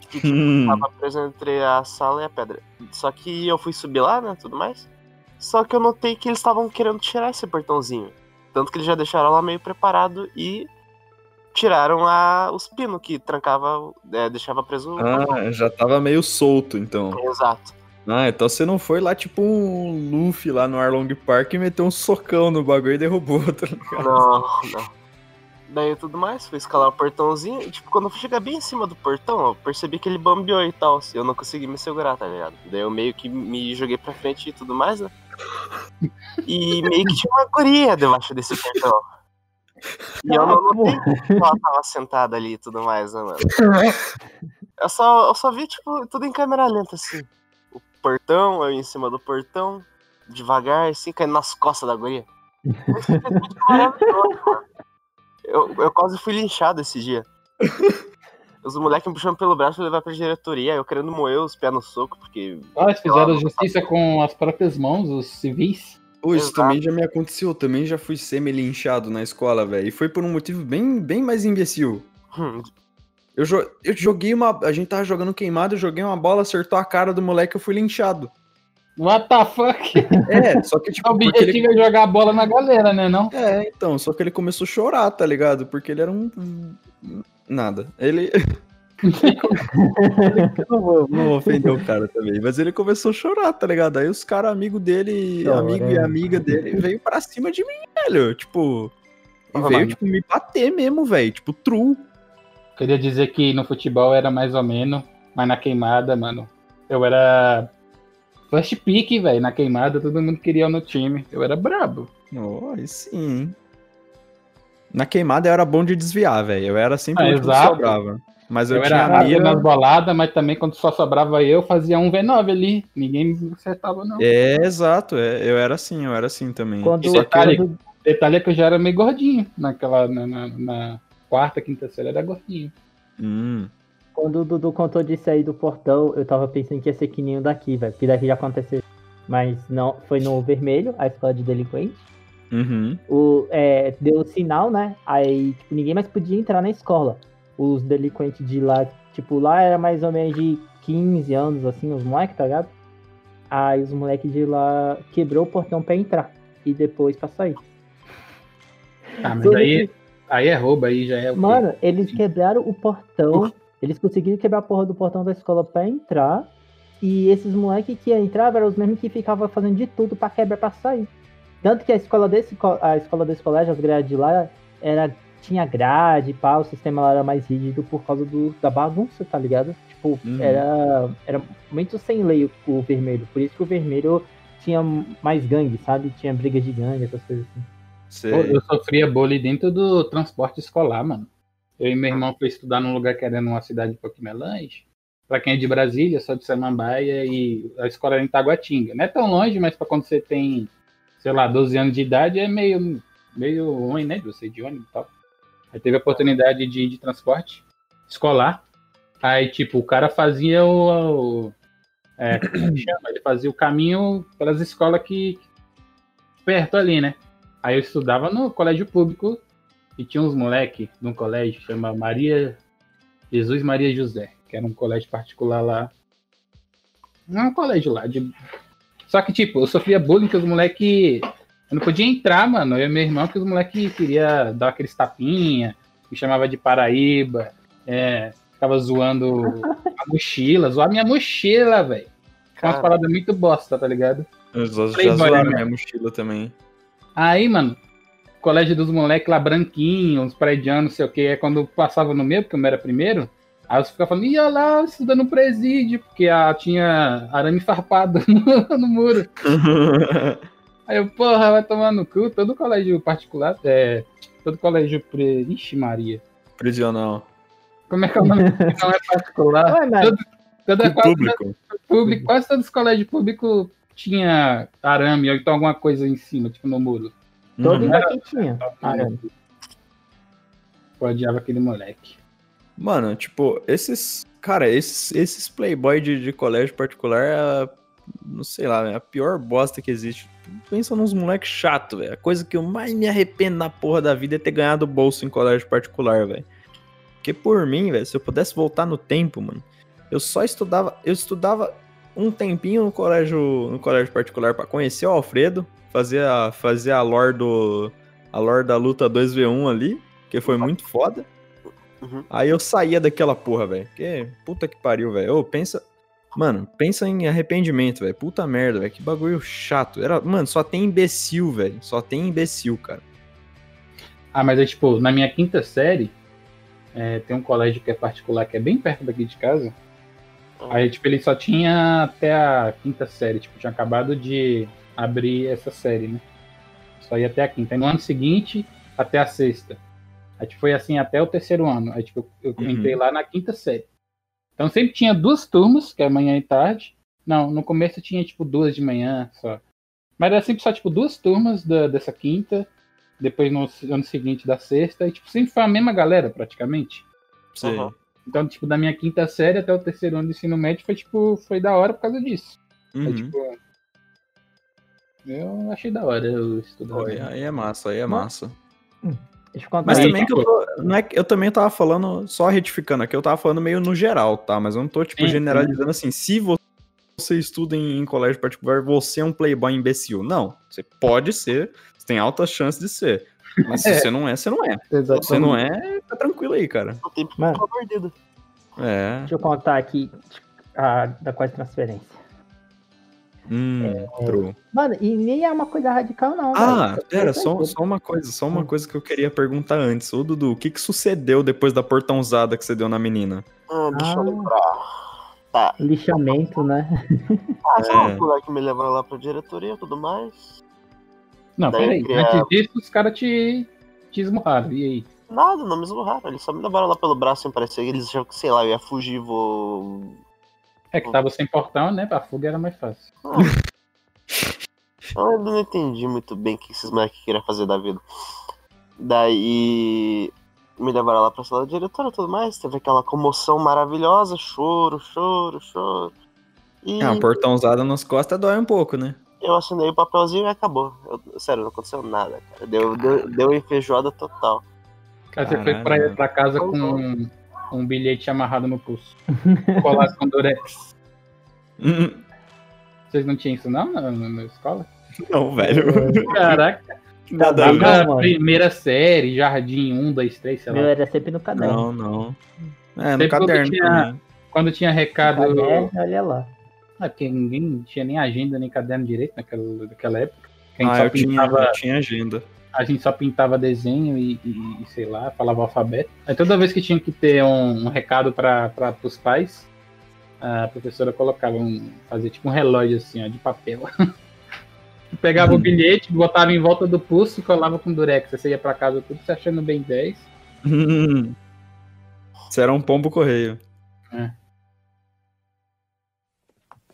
Que tipo, Hum. tava preso entre a sala e a pedra. Só que eu fui subir lá, né, tudo mais. Só que eu notei que eles estavam querendo tirar esse portãozinho. Tanto que eles já deixaram lá meio preparado e tiraram a, os pinos que trancava, é, deixava preso. Ah, já tava meio solto, então. Exato. Ah, então você não foi lá tipo um Luffy lá no Arlong Park e meteu um socão no bagulho e derrubou, tá ligado? Não, não. Daí tudo mais, fui escalar o portãozinho e, tipo, quando eu fui chegar bem em cima do portão, eu percebi que ele bambeou e tal. assim, Eu não consegui me segurar, tá ligado? Daí eu meio que me joguei pra frente e tudo mais, né? E meio que tinha uma guria debaixo desse portão. E eu não notei que ela tava sentada ali e tudo mais, né, mano? Eu só, eu só vi, tipo, tudo em câmera lenta, assim. O portão, eu em cima do portão, devagar, assim, caindo nas costas da guria. Maravilhoso, mano. Eu, eu quase fui linchado esse dia. Os moleques me puxando pelo braço pra levar pra diretoria, eu querendo moer os pés no soco, porque. Ah, eles fizeram justiça com as próprias mãos, os civis. Pô, isso Exato. também já me aconteceu, eu também já fui semi-linchado na escola, velho. E foi por um motivo bem, bem mais imbecil. Hum, Eu, jo- eu joguei uma. A gente tava jogando queimado, eu joguei uma bola, acertou a cara do moleque, eu fui linchado. What the fuck? É, só que tipo. O porque ele- objetivo é jogar a bola na galera, né? Não? É, então, só que ele começou a chorar, tá ligado? Porque ele era um. Nada. Ele. Não, vou, não vou ofender o cara também, mas ele começou a chorar, tá ligado? Aí os caras, amigo dele, amigo e amiga dele, veio pra cima de mim, velho. Tipo. E veio, tipo, me bater mesmo, velho. Tipo, true. Queria dizer que no futebol era mais ou menos, mas na queimada, mano, eu era first pick, velho. Na queimada todo mundo queria eu no time. Eu era brabo. Oh, aí sim. Na queimada eu era bom de desviar, velho. Eu era sempre Ah, o que exato. sobrava. Mas eu, Eu, tinha era a mira. nas boladas, mas também quando só sobrava eu, fazia um V9 ali. Ninguém me acertava, não. É, exato. é, eu era assim, eu era assim também. Quando, detalhe- quando- Detalhe é que eu já era meio gordinho. Naquela, na, na- na quarta, quinta série, eu era gordinho. Hum. Quando o Dudu contou disso aí do portão, eu tava pensando que ia ser que nem o daqui, velho. Porque daqui já aconteceu. Mas não, foi no vermelho, a escola de delinquente. Uhum. O, é, deu o sinal, né? Aí, tipo, ninguém mais podia entrar na escola. Os delinquentes de lá, tipo, lá era mais ou menos de 15 anos, assim, os moleques, tá ligado? Aí os moleques de lá quebrou o portão pra entrar. E depois pra sair. Ah, mas aí, que- aí é roubo, aí já é o quê? Mano, eles quebraram o portão. Eles conseguiram quebrar a porra do portão da escola pra entrar. E esses moleques que entravam eram os mesmos que ficavam fazendo de tudo pra quebrar pra sair. Tanto que a escola desse, a escola desse colégio, as grades de lá, era, tinha grade, pá, o sistema lá era mais rígido por causa do, da bagunça, tá ligado? Tipo, Uhum. era, era muito sem lei o, o vermelho. Por isso que o vermelho tinha mais gangue, sabe? Tinha brigas de gangue, essas coisas assim. Pô, eu sofria bullying dentro do transporte escolar, mano. Eu e meu irmão foi estudar num lugar que era numa cidade de Poquimelães. Pra quem é de Brasília, sou de Samambaia e a escola era em Taguatinga. Não é tão longe, mas pra quando você tem, sei lá, 12 anos de idade é meio, meio ruim, né? De você de ônibus e tal. Aí teve a oportunidade de ir de transporte escolar. Aí, tipo, o cara fazia o. o- é, como é que chama? Ele fazia o caminho pelas escolas que. perto ali, né? Aí eu estudava no colégio público e tinha uns moleque num colégio que chama Maria Jesus Maria José, que era um colégio particular lá. Não é um colégio lá. De... Só que, tipo, eu sofria bullying que os moleque. Eu não podia entrar, mano. Eu e meu irmão, que os moleque queria dar aqueles tapinha, me chamava de Paraíba, é, ficava zoando a mochila, zoar minha mochila, velho. Umas Cara. paradas muito bosta, tá ligado? Eu já, já zoaram né? minha mochila também. Aí, mano, colégio dos moleques lá branquinhos, uns prédios, não sei o que, é quando passava no meu, porque eu era primeiro, aí eu ficava falando, ia lá, estudando no presídio, porque a, tinha arame farpado no, no muro. Aí eu, porra, vai tomar no cu, todo colégio particular, é, todo colégio, pre... ixi Maria, Prisional. como é que é o nome? Não é particular, Ué, mas todo, todo, quase, Público. público, quase todos os colégios públicos tinha arame, ou então alguma coisa em cima, tipo no muro. Todo Uhum. daqui tinha. Eu odiava aquele moleque. Mano, tipo, esses. Cara, esses, esses playboy de, de colégio particular, ah, não sei lá, é a pior bosta que existe. Pensa nos moleques chato, velho. A coisa que eu mais me arrependo na porra da vida é ter ganhado bolso em colégio particular, velho. Porque por mim, velho, se eu pudesse voltar no tempo, mano, eu só estudava, eu estudava um tempinho no colégio, no colégio particular para conhecer o Alfredo, fazer a, fazer a lore do a lore da luta 2v1 ali, que foi muito foda. Uhum. Aí eu saía daquela porra, velho. Que puta que pariu, velho. Ô, pensa, Mano, pensa em arrependimento, velho. Puta merda, velho. Que bagulho chato. Era, mano, só tem imbecil, velho. Só tem imbecil, cara. Ah, mas é tipo, na minha quinta série, é, tem um colégio que é particular que é bem perto daqui de casa. Aí, tipo, ele só tinha até a quinta série, tipo, tinha acabado de abrir essa série, né? Só ia até a quinta. Aí no ano seguinte, até a sexta. Aí tipo, foi assim até o terceiro ano. Aí, tipo, eu Uhum. entrei lá na quinta série. Então sempre tinha duas turmas, que é manhã e tarde. Não, no começo tinha, tipo, duas de manhã só. Mas era sempre só, tipo, duas turmas da, dessa quinta. Depois no ano seguinte da sexta. E, tipo, sempre foi a mesma galera, praticamente. Sei. Uhum. Então, tipo, da minha quinta série até o terceiro ano do ensino médio foi, tipo, foi da hora por causa disso. Uhum. Aí, tipo, eu achei da hora eu estudar. Aí, aí é massa, aí é massa. Deixa eu contar Mas Aí, também que eu tô, não é que eu também tava falando, só retificando aqui, eu tava falando meio no geral, tá? Mas eu não tô, tipo, Sim, sim. generalizando assim, se vo- você estuda em, em colégio particular, você é um playboy imbecil. Não, você pode ser, você tem altas chances de ser. Mas se É. você não é, você não é. Se Exatamente. você não é, tá tranquilo aí, cara. O tempo Mano. É. Deixa eu contar aqui a, da quase transferência. Hum, true. Mano, e nem é uma coisa radical, não. Ah, velho. pera, Eu só, só uma coisa, só uma Hum. coisa que eu queria perguntar antes. Ô, Dudu, o que que sucedeu depois da portãozada que você deu na menina? Ah, deixa Ah. eu lembrar. Tá. que Lixamento, né? Ah, só É. um moleque me levou lá pra diretoria e tudo mais. Não, Daí peraí. Antes disso, os caras te, te esmurraram. E aí? Nada, não me esmurraram. Eles só me levaram lá pelo braço e parecia que eles achavam que, sei lá, eu ia fugir, vou. É que tava sem portão, né? Pra fuga era mais fácil. Eu ainda não entendi muito bem o que esses moleques queriam fazer da vida. Daí me levaram lá pra sala da diretora e tudo mais. Teve aquela comoção maravilhosa, choro, choro, choro. E Ah, uma portãozada nas costas dói um pouco, né? eu assinei o papelzinho e acabou. Eu- sério, não aconteceu nada, cara. Deu, deu, deu enfeijoada total. Cara, você foi pra, pra casa com um, um bilhete amarrado no pulso. Colado com durex. Hum, Vocês não tinham isso não na, na- na escola? Não, velho. Caraca. Nada a Não, ver. Primeira série, jardim 1, 2, 3, sei lá. Meu era sempre no caderno. Não, não. É, no Sempre quando caderno tinha- também. Quando tinha recado. Caderno, olha lá. Ah, porque ninguém tinha nem agenda nem caderno direito naquela, naquela época. Que a gente Ah, só eu tinha, pintava. eu tinha agenda. A gente só pintava desenho e, e- sei lá, falava alfabeto. Aí toda vez que tinha que ter um, um recado para os pais, a professora colocava um, fazia tipo um relógio assim, ó, de papel. Pegava o bilhete, botava em volta do pulso e colava com durex. Aí Você ia pra casa tudo se achando bem 10. Hum. Você era um pombo correio.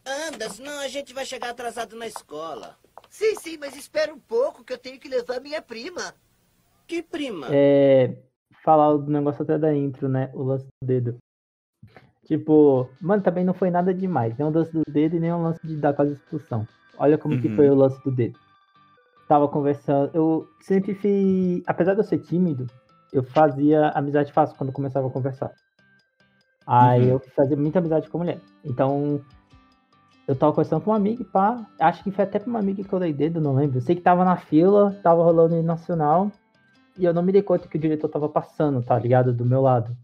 Anda, senão a gente vai chegar atrasado na escola. Sim, sim, mas espera um pouco que eu tenho que levar minha prima. Que prima? É, falar do negócio até da intro, né? O lance do dedo. Tipo, mano, também não foi nada demais. Nem o lance do dedo e nem o lance de dar quase expulsão. Olha como que Uhum. foi o lance do dedo. Tava conversando. Eu sempre fiz. Apesar de eu ser tímido, eu fazia amizade fácil quando começava a conversar. Aí Uhum. eu fazia muita amizade com mulher. Então, eu tava conversando com uma amiga e pá. Acho que foi até pra uma amiga que eu dei dedo, não lembro. Eu sei que tava na fila, tava rolando em nacional. E eu não me dei conta que o diretor tava passando, tá ligado? Do meu lado.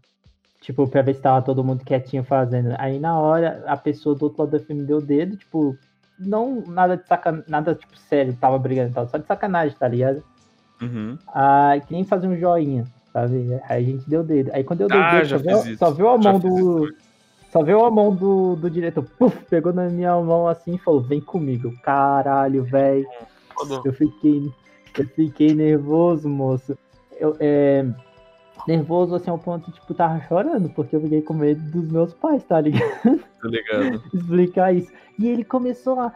Tipo, pra ver se tava todo mundo quietinho fazendo. Aí na hora, a pessoa do outro lado da fila me deu o dedo, tipo, não nada de sacanagem, nada tipo sério, tava brigando e tal, só de sacanagem, tá ligado? Uhum. Ah, que nem fazer um joinha, sabe? Aí a gente deu o dedo. Aí quando eu dei o Ah, dedo, só viu, só viu a mão do. isso. Só viu a mão do, do diretor, puf, pegou na minha mão assim e falou, vem comigo. Caralho, velho. Eu fiquei, eu fiquei nervoso, moço. Eu, é, nervoso assim ao ponto de, tipo, tava chorando, porque eu fiquei com medo dos meus pais, tá ligado? Tá ligado? Explicar isso. E ele começou a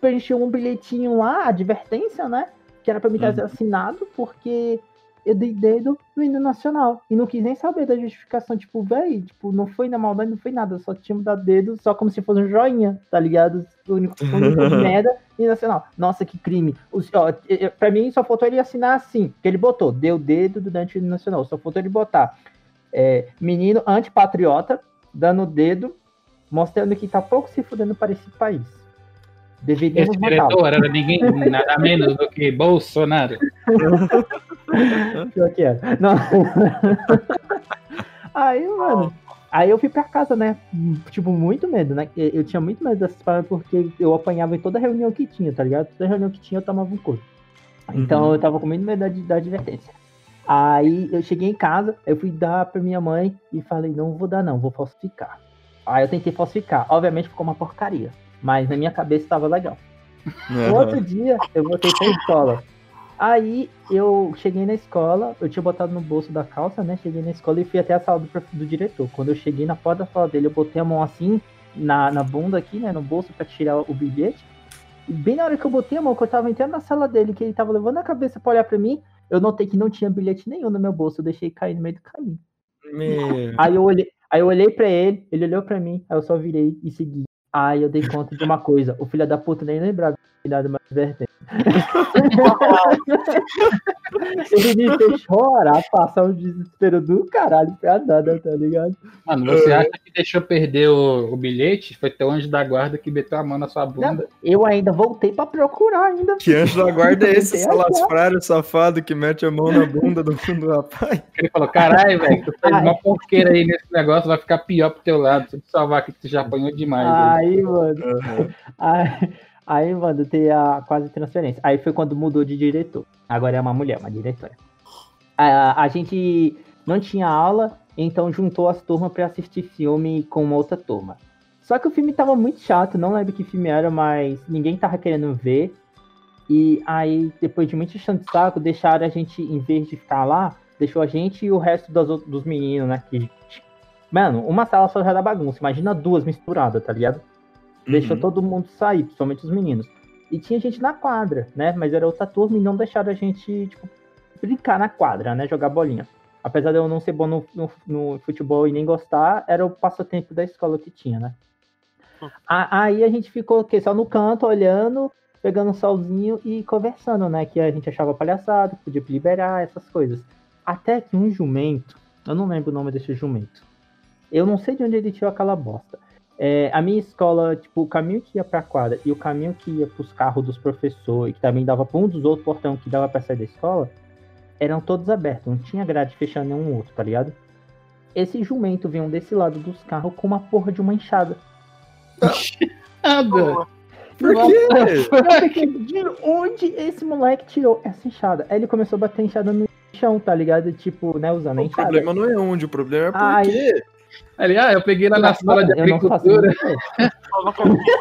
preencher um bilhetinho lá, advertência, né? Que era pra me trazer assinado, porque eu dei dedo no hino nacional. E não quis nem saber da justificação, tipo, véi, tipo, não foi na maldade, não foi nada, só tinha dado dedo, só como se fosse um joinha, tá ligado? O único, o único de merda, hino nacional. Nossa, que crime. O, ó, pra mim, só faltou ele assinar assim, que ele botou, deu dedo durante o hino nacional, só faltou ele botar é, menino antipatriota, dando dedo, mostrando que tá pouco se fudendo para esse país. Deveríamos Esse diretor era ninguém, nada menos do que Bolsonaro. Pior que era. Não. aí, mano. Aí eu fui pra casa, né? Tipo, muito medo, né? Eu tinha muito medo dessas paradas porque eu apanhava em toda reunião que tinha, tá ligado? Toda reunião que tinha eu tomava um couro. Então Uhum. eu tava com muito medo da, da advertência. Aí eu cheguei em casa, eu fui dar pra minha mãe e falei, não vou dar não, vou falsificar. Aí eu tentei falsificar. Obviamente ficou uma porcaria. Mas na minha cabeça tava legal. Aham. outro dia, eu voltei pra escola. Aí eu cheguei na escola, eu tinha botado no bolso da calça, né? Cheguei na escola e fui até a sala do, do diretor. Quando eu cheguei na porta da sala dele, eu botei a mão assim, na, na bunda aqui, né? No bolso pra tirar o bilhete. E bem na hora que eu botei a mão, que eu tava entrando na sala dele, que ele tava levando a cabeça pra olhar pra mim, eu notei que não tinha bilhete nenhum no meu bolso. Eu deixei cair no meio do caminho. Meu. Aí eu olhei, aí eu olhei pra ele, ele olhou pra mim, aí eu só virei e segui. Aí eu dei conta de uma coisa, o filho da puta nem lembrava de nada mais. ele me fez chorar, passar um desespero do caralho pra nada, tá ligado? Mano, você acha que deixou perder o, o bilhete? Foi teu anjo da guarda que meteu a mão na sua bunda. Eu ainda voltei pra procurar ainda. Que anjo da guarda é esse salafrário safado que mete a mão na bunda do, do rapaz? Ele falou, caralho, velho, tu fez Ai. uma porqueira aí nesse negócio, vai ficar pior pro teu lado. Se te salvar aqui, que tu já apanhou demais. velho. Aí, mano. Aí, aí, mano, tem a quase transferência. Aí foi quando mudou de diretor. Agora é uma mulher, uma diretora. A, a gente não tinha aula, então juntou as turmas pra assistir filme com uma outra turma. Só que o filme tava muito chato, não lembro que filme era, mas ninguém tava querendo ver. E aí, depois de muito chão de saco, deixaram a gente, em vez de ficar lá, deixou a gente e o resto out- dos meninos, né? Que, mano, uma sala só já dá bagunça. Imagina duas misturadas, tá ligado? Deixou Uhum. todo mundo sair, principalmente os meninos. E tinha gente na quadra, né? Mas era outra turma e não deixaram a gente, tipo, brincar na quadra, né? Jogar bolinha. Apesar de eu não ser bom no, no- no futebol e nem gostar, era o passatempo da escola que tinha, né? A- Aí a gente ficou o quê? só no canto, olhando, pegando um solzinho e conversando, né? Que a gente achava palhaçada, podia liberar, essas coisas. Até que um jumento, eu não lembro o nome desse jumento. Eu não sei de onde ele tirou aquela bosta. É, a minha escola, tipo, o caminho que ia pra quadra e o caminho que ia pros carros dos professores, que também dava pra um dos outros portão que dava pra sair da escola, eram todos abertos, não tinha grade fechando nenhum outro, tá ligado? Esse jumento vinha desse lado dos carros com uma porra de uma enxada. Nada. Por quê? De onde esse moleque tirou essa enxada? Aí ele começou a bater enxada no chão, tá ligado? Tipo, né, usando a O enxada. problema não é onde, o problema é por Ai. Ele, ah, eu peguei lá na sala de agricultura.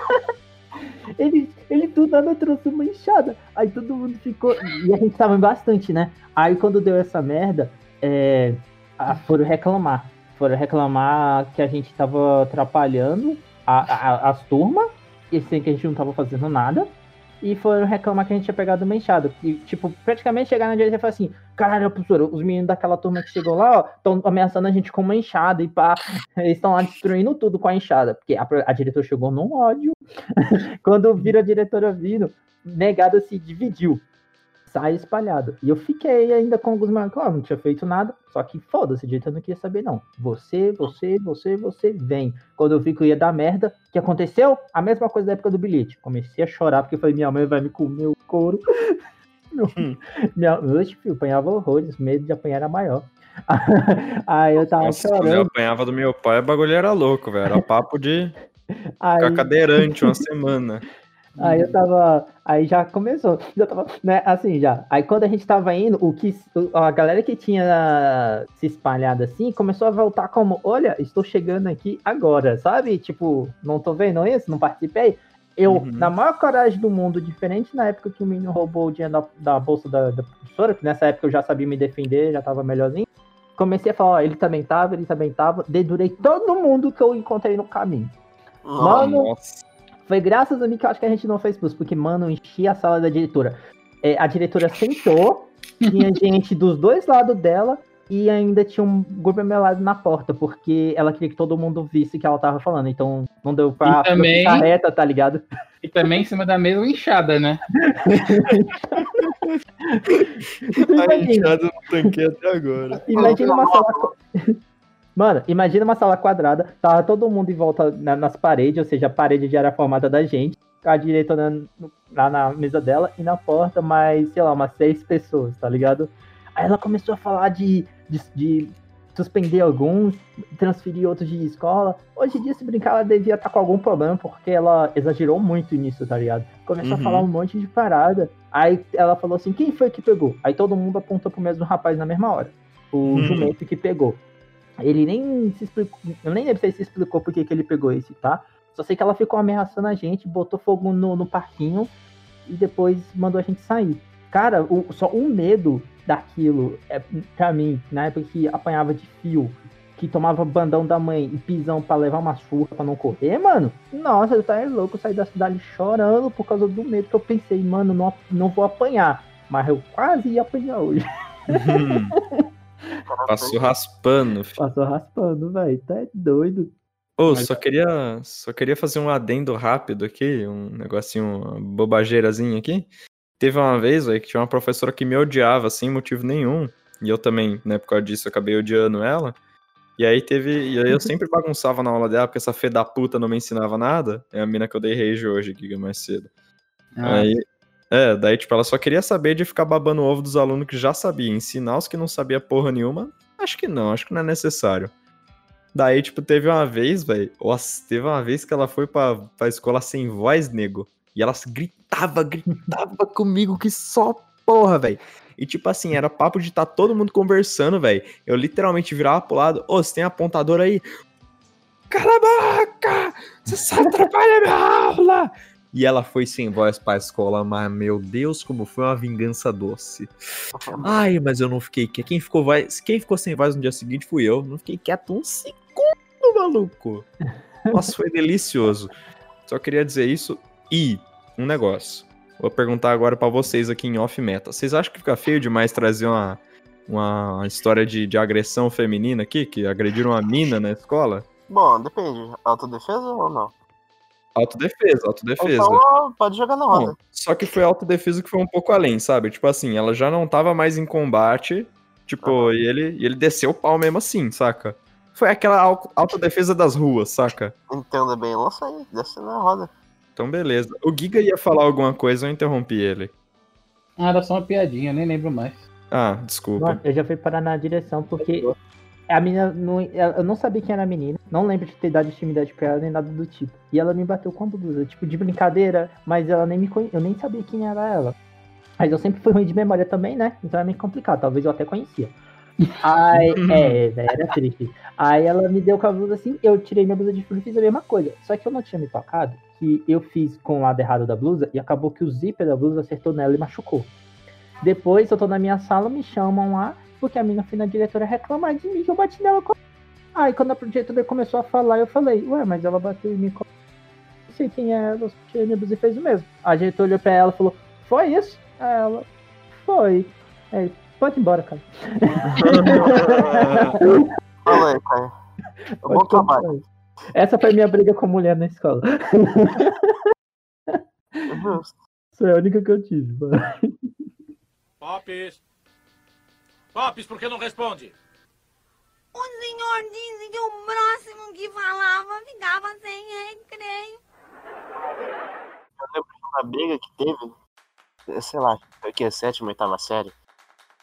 ele, ele do nada trouxe uma enxada. Aí todo mundo ficou. E a gente tava bastante, né? Aí quando deu essa merda, é, foram reclamar. Foram reclamar que a gente tava atrapalhando a- a- as turmas, e sem que a gente não tava fazendo nada. E foram reclamar que a gente tinha pegado uma enxada. E, tipo, praticamente chegaram na direita e falaram assim: caralho, professor, os meninos daquela turma que chegou lá, ó, estão ameaçando a gente com uma enxada e pá. Eles estão lá destruindo tudo com a enxada. Porque a, a diretora chegou num ódio. Quando viram a diretora vindo, negada se dividiu. Sai espalhado. E eu fiquei ainda com alguns marcos. Ah, não tinha feito nada. Só que foda-se, a diretora não queria saber, não. Você, você, você, você, vem. Quando eu vi que eu ia dar merda, o que aconteceu? A mesma coisa da época do bilhete. Comecei a chorar porque eu falei, minha mãe vai me comer o couro. minha, oxe, filho, apanhava horrores, medo de apanhar era maior. Aí eu tava Nossa, quando eu chorando. apanhava do meu pai, o bagulho era louco, velho. Era papo de Aí, ficar cadeirante uma semana. Aí eu tava. Aí já começou. Já tava, né, assim, já. Aí quando a gente tava indo, o que. A galera que tinha se espalhado assim começou a voltar como: olha, estou chegando aqui agora, sabe? Tipo, não tô vendo isso, não participei. Eu, Uhum. na maior coragem do mundo, diferente na época que o menino roubou o dinheiro da, da bolsa da, da professora, que nessa época eu já sabia me defender, já tava melhorzinho. Comecei a falar, ó, ele também tava, ele também tava. Dedurei todo mundo que eu encontrei no caminho. Mano, Nossa. Foi graças a mim que eu acho que a gente não fez expulso, porque, mano, eu enchi a sala da diretora. É, a diretora sentou, Tinha gente dos dois lados dela e ainda tinha um grupo melado na porta, porque ela queria que todo mundo visse o que ela tava falando. Então não deu pra, E também- pra reta, tá ligado? E também em cima da mesa inchada, né? A imagina, enxada no tanque até agora. imagina uma sala. Mano, imagina uma sala quadrada, tava todo mundo em volta na- nas paredes, ou seja, a parede já era formada da gente, a diretora no- lá na mesa dela e na porta, mais, sei lá, umas seis pessoas, tá ligado? Aí ela começou a falar de, de, de suspender alguns, transferir outros de escola. Hoje em dia, se brincar, ela devia estar com algum problema, porque ela exagerou muito nisso, tá ligado? Começou Uhum. a falar um monte de parada. Aí ela falou assim: quem foi que pegou? Aí todo mundo apontou pro mesmo rapaz na mesma hora. O Hum. jumento que pegou. Ele nem se explicou. Eu nem lembro se ele se explicou por que ele pegou esse, tá? Só sei que ela ficou ameaçando a gente, botou fogo no, no parquinho e depois mandou a gente sair. Cara, o, só o medo daquilo, é, pra mim, na época que apanhava de fio, que tomava bandão da mãe e pisão pra levar uma surra pra não correr, mano. Nossa, eu tava louco, eu saí da cidade chorando por causa do medo que eu pensei, mano, não, não vou apanhar. Mas eu quase ia apanhar hoje. Passou raspando. filho. Passou raspando, velho. Tá doido. Ô, Mas- só queria, só queria fazer um adendo rápido aqui, um negocinho, uma bobageirazinha aqui. Teve uma vez, velho, que tinha uma professora que me odiava sem motivo nenhum. E eu também, né, por causa disso, eu acabei odiando ela. E aí teve. E aí eu sempre bagunçava na aula dela, porque essa fé da puta não me ensinava nada. É a mina que eu dei rage hoje, Giga, mais cedo. Ah, Aí. É, daí, tipo, ela só queria saber de ficar babando o ovo dos alunos que já sabiam. Ensinar os que não sabia porra nenhuma, acho que não, acho que não é necessário. Daí, tipo, teve uma vez, velho. Nossa, teve uma vez que ela foi pra, pra escola sem voz, nego. E ela gritava, gritava comigo que só porra, velho. E tipo assim, era papo de tá todo mundo conversando, velho. Eu literalmente virava pro lado, ô, você tem apontador aí? Cala a boca! Você só atrapalha minha aula! E ela foi sem voz pra escola, mas meu Deus, como foi uma vingança doce. Ai, mas eu não fiquei quieto. Quem ficou, voz... Quem ficou sem voz no dia seguinte fui eu. Não fiquei quieto um segundo, maluco. Nossa, foi delicioso. Só queria dizer isso. E um negócio. Vou perguntar agora pra vocês aqui em off meta. Vocês acham que fica feio demais trazer uma, uma história de, de agressão feminina aqui? Que agrediram uma mina na escola? Bom, depende. Autodefesa ou não? Autodefesa, autodefesa. Então pode jogar na roda. Não, só que foi autodefesa que foi um pouco além, sabe? Tipo assim, ela já não tava mais em combate, tipo, Aham. e ele, e ele desceu o pau mesmo assim, saca? Foi aquela au- autodefesa das ruas, saca? Entenda bem, lança aí, desce na roda. Então, beleza. O Giga ia falar alguma coisa, eu interrompi ele. Ah, era só uma piadinha, nem lembro mais. Ah, desculpa. Mano, eu já fui parar na direção porque a menina não. Eu não sabia quem era a menina. Não lembro de ter dado intimidade pra ela nem nada do tipo. E ela me bateu com a blusa, tipo, de brincadeira, mas ela nem me conhe... Eu nem sabia quem era ela. Mas eu sempre fui ruim de memória também, né? Então é meio complicado. Talvez eu até conhecia. Aí, é, velho, era triste. Aí ela me deu com a blusa assim, eu tirei minha blusa de frio e fiz a mesma coisa. Só que eu não tinha me tocado que eu fiz com o lado errado da blusa e acabou que o zíper da blusa acertou nela e machucou. Depois eu tô na minha sala, me chamam lá, porque a mina foi na diretora reclamar de mim que eu bati nela com. Aí quando a diretora começou a falar, eu falei, ué, mas ela bateu em mim com. Não sei quem é ela, tirei minha blusa e fez o mesmo. A diretora olhou pra ela e falou, foi isso? Aí ela, foi. Aí, pode ir embora, cara. Caio. Bom Pode trabalho. Essa foi minha briga com mulher na escola. Justo. Essa é a única que eu tive, mano. Popes! Popes, por que não responde? O senhor disse que o próximo que falava ficava sem recreio. Eu lembro de uma briga que teve, sei lá, foi que sétima, oitava série.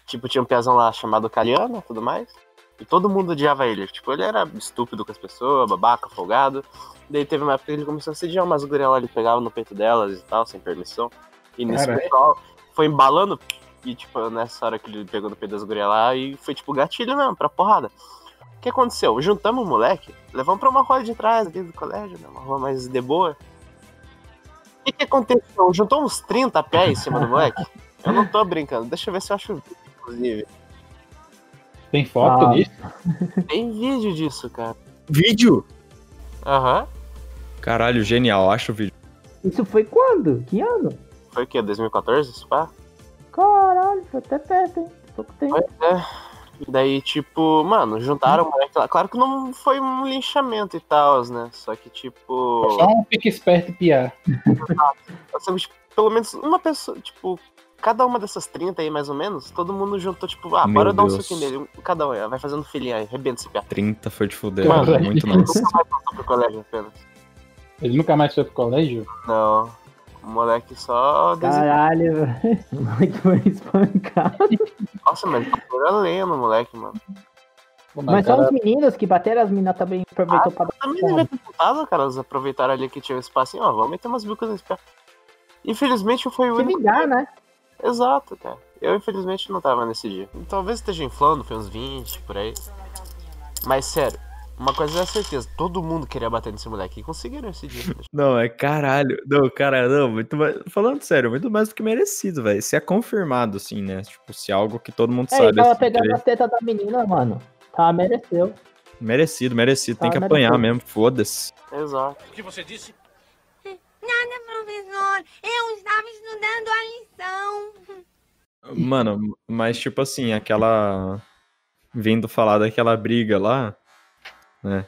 Tipo, tinha um piazão lá chamado Caliano e tudo mais. E todo mundo odiava ele. Tipo, ele era estúpido com as pessoas, babaca, folgado. Daí teve uma época que ele começou a sediar umas gurias lá, ele pegava no peito delas e tal, sem permissão. E nesse Caralho. pessoal foi embalando. E, tipo, nessa hora que ele pegou no peito das gurias lá, e foi, tipo, gatilho mesmo, pra porrada. O que aconteceu? Juntamos o moleque, levamos pra uma rua de trás aqui do colégio, né? Uma rua mais de boa. O que, que aconteceu? Juntou uns 30 pés em cima do moleque? Eu não tô brincando, deixa eu ver se eu acho o vídeo, inclusive. Tem foto Ah. disso? Tem vídeo disso, cara. Vídeo? Aham. Caralho, genial, acho o vídeo. Isso foi quando? Que ano? Foi o quê? 2014? esse pá? Caralho, foi até perto, hein? Pouco tempo. Pois é. Daí, tipo, mano, juntaram o moleque lá. Claro que não foi um linchamento e tal, né? Só que, tipo. Só um pique esperto e piar. assim, tipo, pelo menos uma pessoa, tipo, cada uma dessas 30 aí, mais ou menos, todo mundo juntou, tipo, ah, Meu bora dar um Deus. soquinho nele. Cada um, aí, vai fazendo filhinha aí, arrebenta esse piá. 30 foi de fuder, Mano. Muito nice. Nunca mais passou pro colégio apenas. Ele nunca mais foi pro colégio? Não. O moleque só. Caralho, velho. Muito bem espancado. Nossa, mas ele era lendo, moleque, mano. Mas cara, só os meninos que bateram, as minas também aproveitou pra dar Também devia ter tentado, cara. Eles aproveitaram ali que tinha um espaço assim, ó, vamos meter umas bicas nesse piá. Infelizmente foi o se único. vingar, né? Exato, cara. Eu, infelizmente, não tava nesse dia. Talvez esteja inflando, foi uns 20, por aí. Mas, sério, uma coisa é certeza, todo mundo queria bater nesse moleque e conseguiram esse dia. Não, é caralho. Não, cara, não, muito mais. Falando sério, muito mais do que merecido, velho. Se é confirmado, assim, né? Tipo, se é algo que todo mundo É, ele sabe. tava assim, pegando as tetas da menina, mano. Tá, mereceu. Merecido, merecido. Tem Ah, que merecido. apanhar mesmo, foda-se. Exato. O que você disse? Nada, professor. Eu estava estudando a lição. Mano, mas tipo assim, aquela. Vindo falar daquela briga lá, né?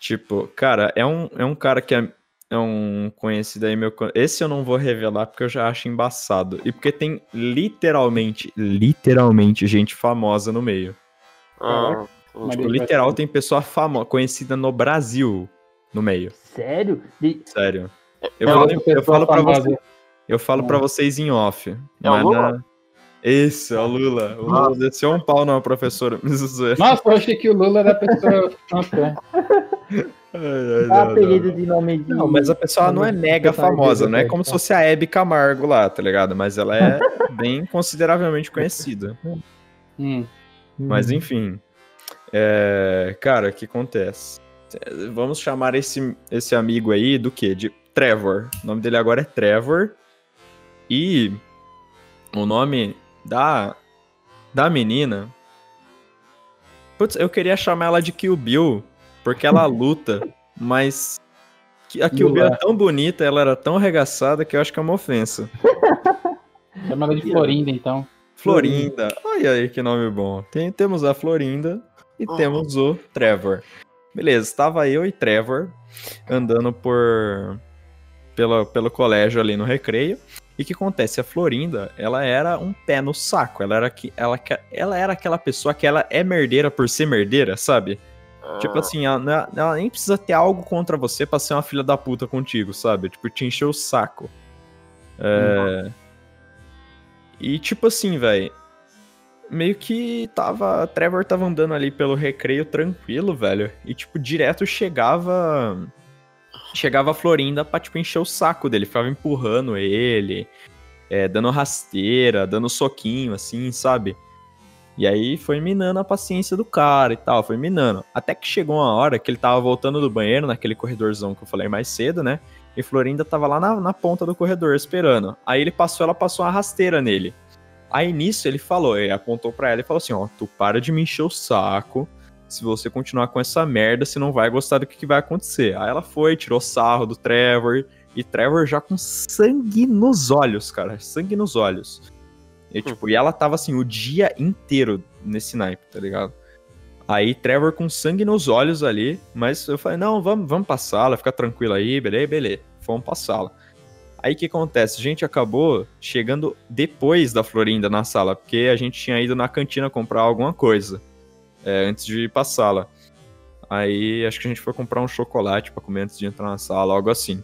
Tipo, cara, é um, é um cara que é, é um conhecido aí meu. Esse eu não vou revelar porque eu já acho embaçado. E porque tem literalmente, literalmente gente famosa no meio. Ah, Tipo, literal tem pessoa famosa, conhecida no Brasil no meio. Sério? De- Sério. Eu, É falo, outra eu falo pra famosa. você, eu falo pra vocês em off. É o mas Lula? na- Isso, é o Lula. O Lula desceu um pau numa professora. Nossa, eu achei que o Lula era a pessoa. Nossa, Ai, ai, Dá não, apelido não. de nome de. Não, mas a pessoa não é mega famosa, não é como se fosse a Hebe Camargo lá, tá ligado? Mas ela é bem consideravelmente conhecida. hum. Mas enfim. É, Cara, o que acontece? Vamos chamar esse, esse amigo aí do quê? De Trevor. O nome dele agora é Trevor. E o nome da, da menina. Putz, eu queria chamar ela de Kill Bill, porque ela luta, mas que- a Kill Bill é Lula. tão bonita, ela era tão arregaçada que eu acho que é uma ofensa. Chama ela de Florinda, então. Florinda. Olha aí que nome bom. Tem- temos a Florinda e Oh. temos o Trevor. Beleza, estava eu e Trevor andando por pelo, pelo colégio ali no recreio. E o que acontece? A Florinda, ela era um pé no saco. Ela era, que, ela, ela era aquela pessoa que ela é merdeira por ser merdeira, sabe? Tipo Ah, assim, ela, é- ela nem precisa ter algo contra você pra ser uma filha da puta contigo, sabe? Tipo, te encher o saco. É... E tipo assim, velho. Meio que tava. Trevor tava andando ali pelo recreio tranquilo, velho. E, tipo, direto chegava. Chegava a Florinda pra, tipo, encher o saco dele. Ficava empurrando ele, é, dando rasteira, dando soquinho, assim, sabe? E aí foi minando a paciência do cara e tal, foi minando. Até que chegou uma hora que ele tava voltando do banheiro, naquele corredorzão que eu falei mais cedo, né? E Florinda tava lá na, na ponta do corredor esperando. Aí ele passou, ela passou uma rasteira nele. Aí nisso ele falou, ele apontou pra ela e falou assim: Ó, tu para de me encher o saco. Se você continuar com essa merda, você não vai gostar do que, que vai acontecer. Aí ela foi, tirou sarro do Trevor. E Trevor já com sangue nos olhos, cara. Sangue nos olhos. E, tipo, e ela tava assim o dia inteiro nesse naipe, tá ligado? Aí Trevor com sangue nos olhos ali, mas eu falei, não, vamos, vamos pra sala, fica tranquilo aí, beleza, beleza. Fomos pra sala. Aí o que acontece? A gente acabou chegando depois da Florinda na sala, porque a gente tinha ido na cantina comprar alguma coisa é, antes de sala. Aí acho que a gente foi comprar um chocolate pra comer antes de entrar na sala, algo assim.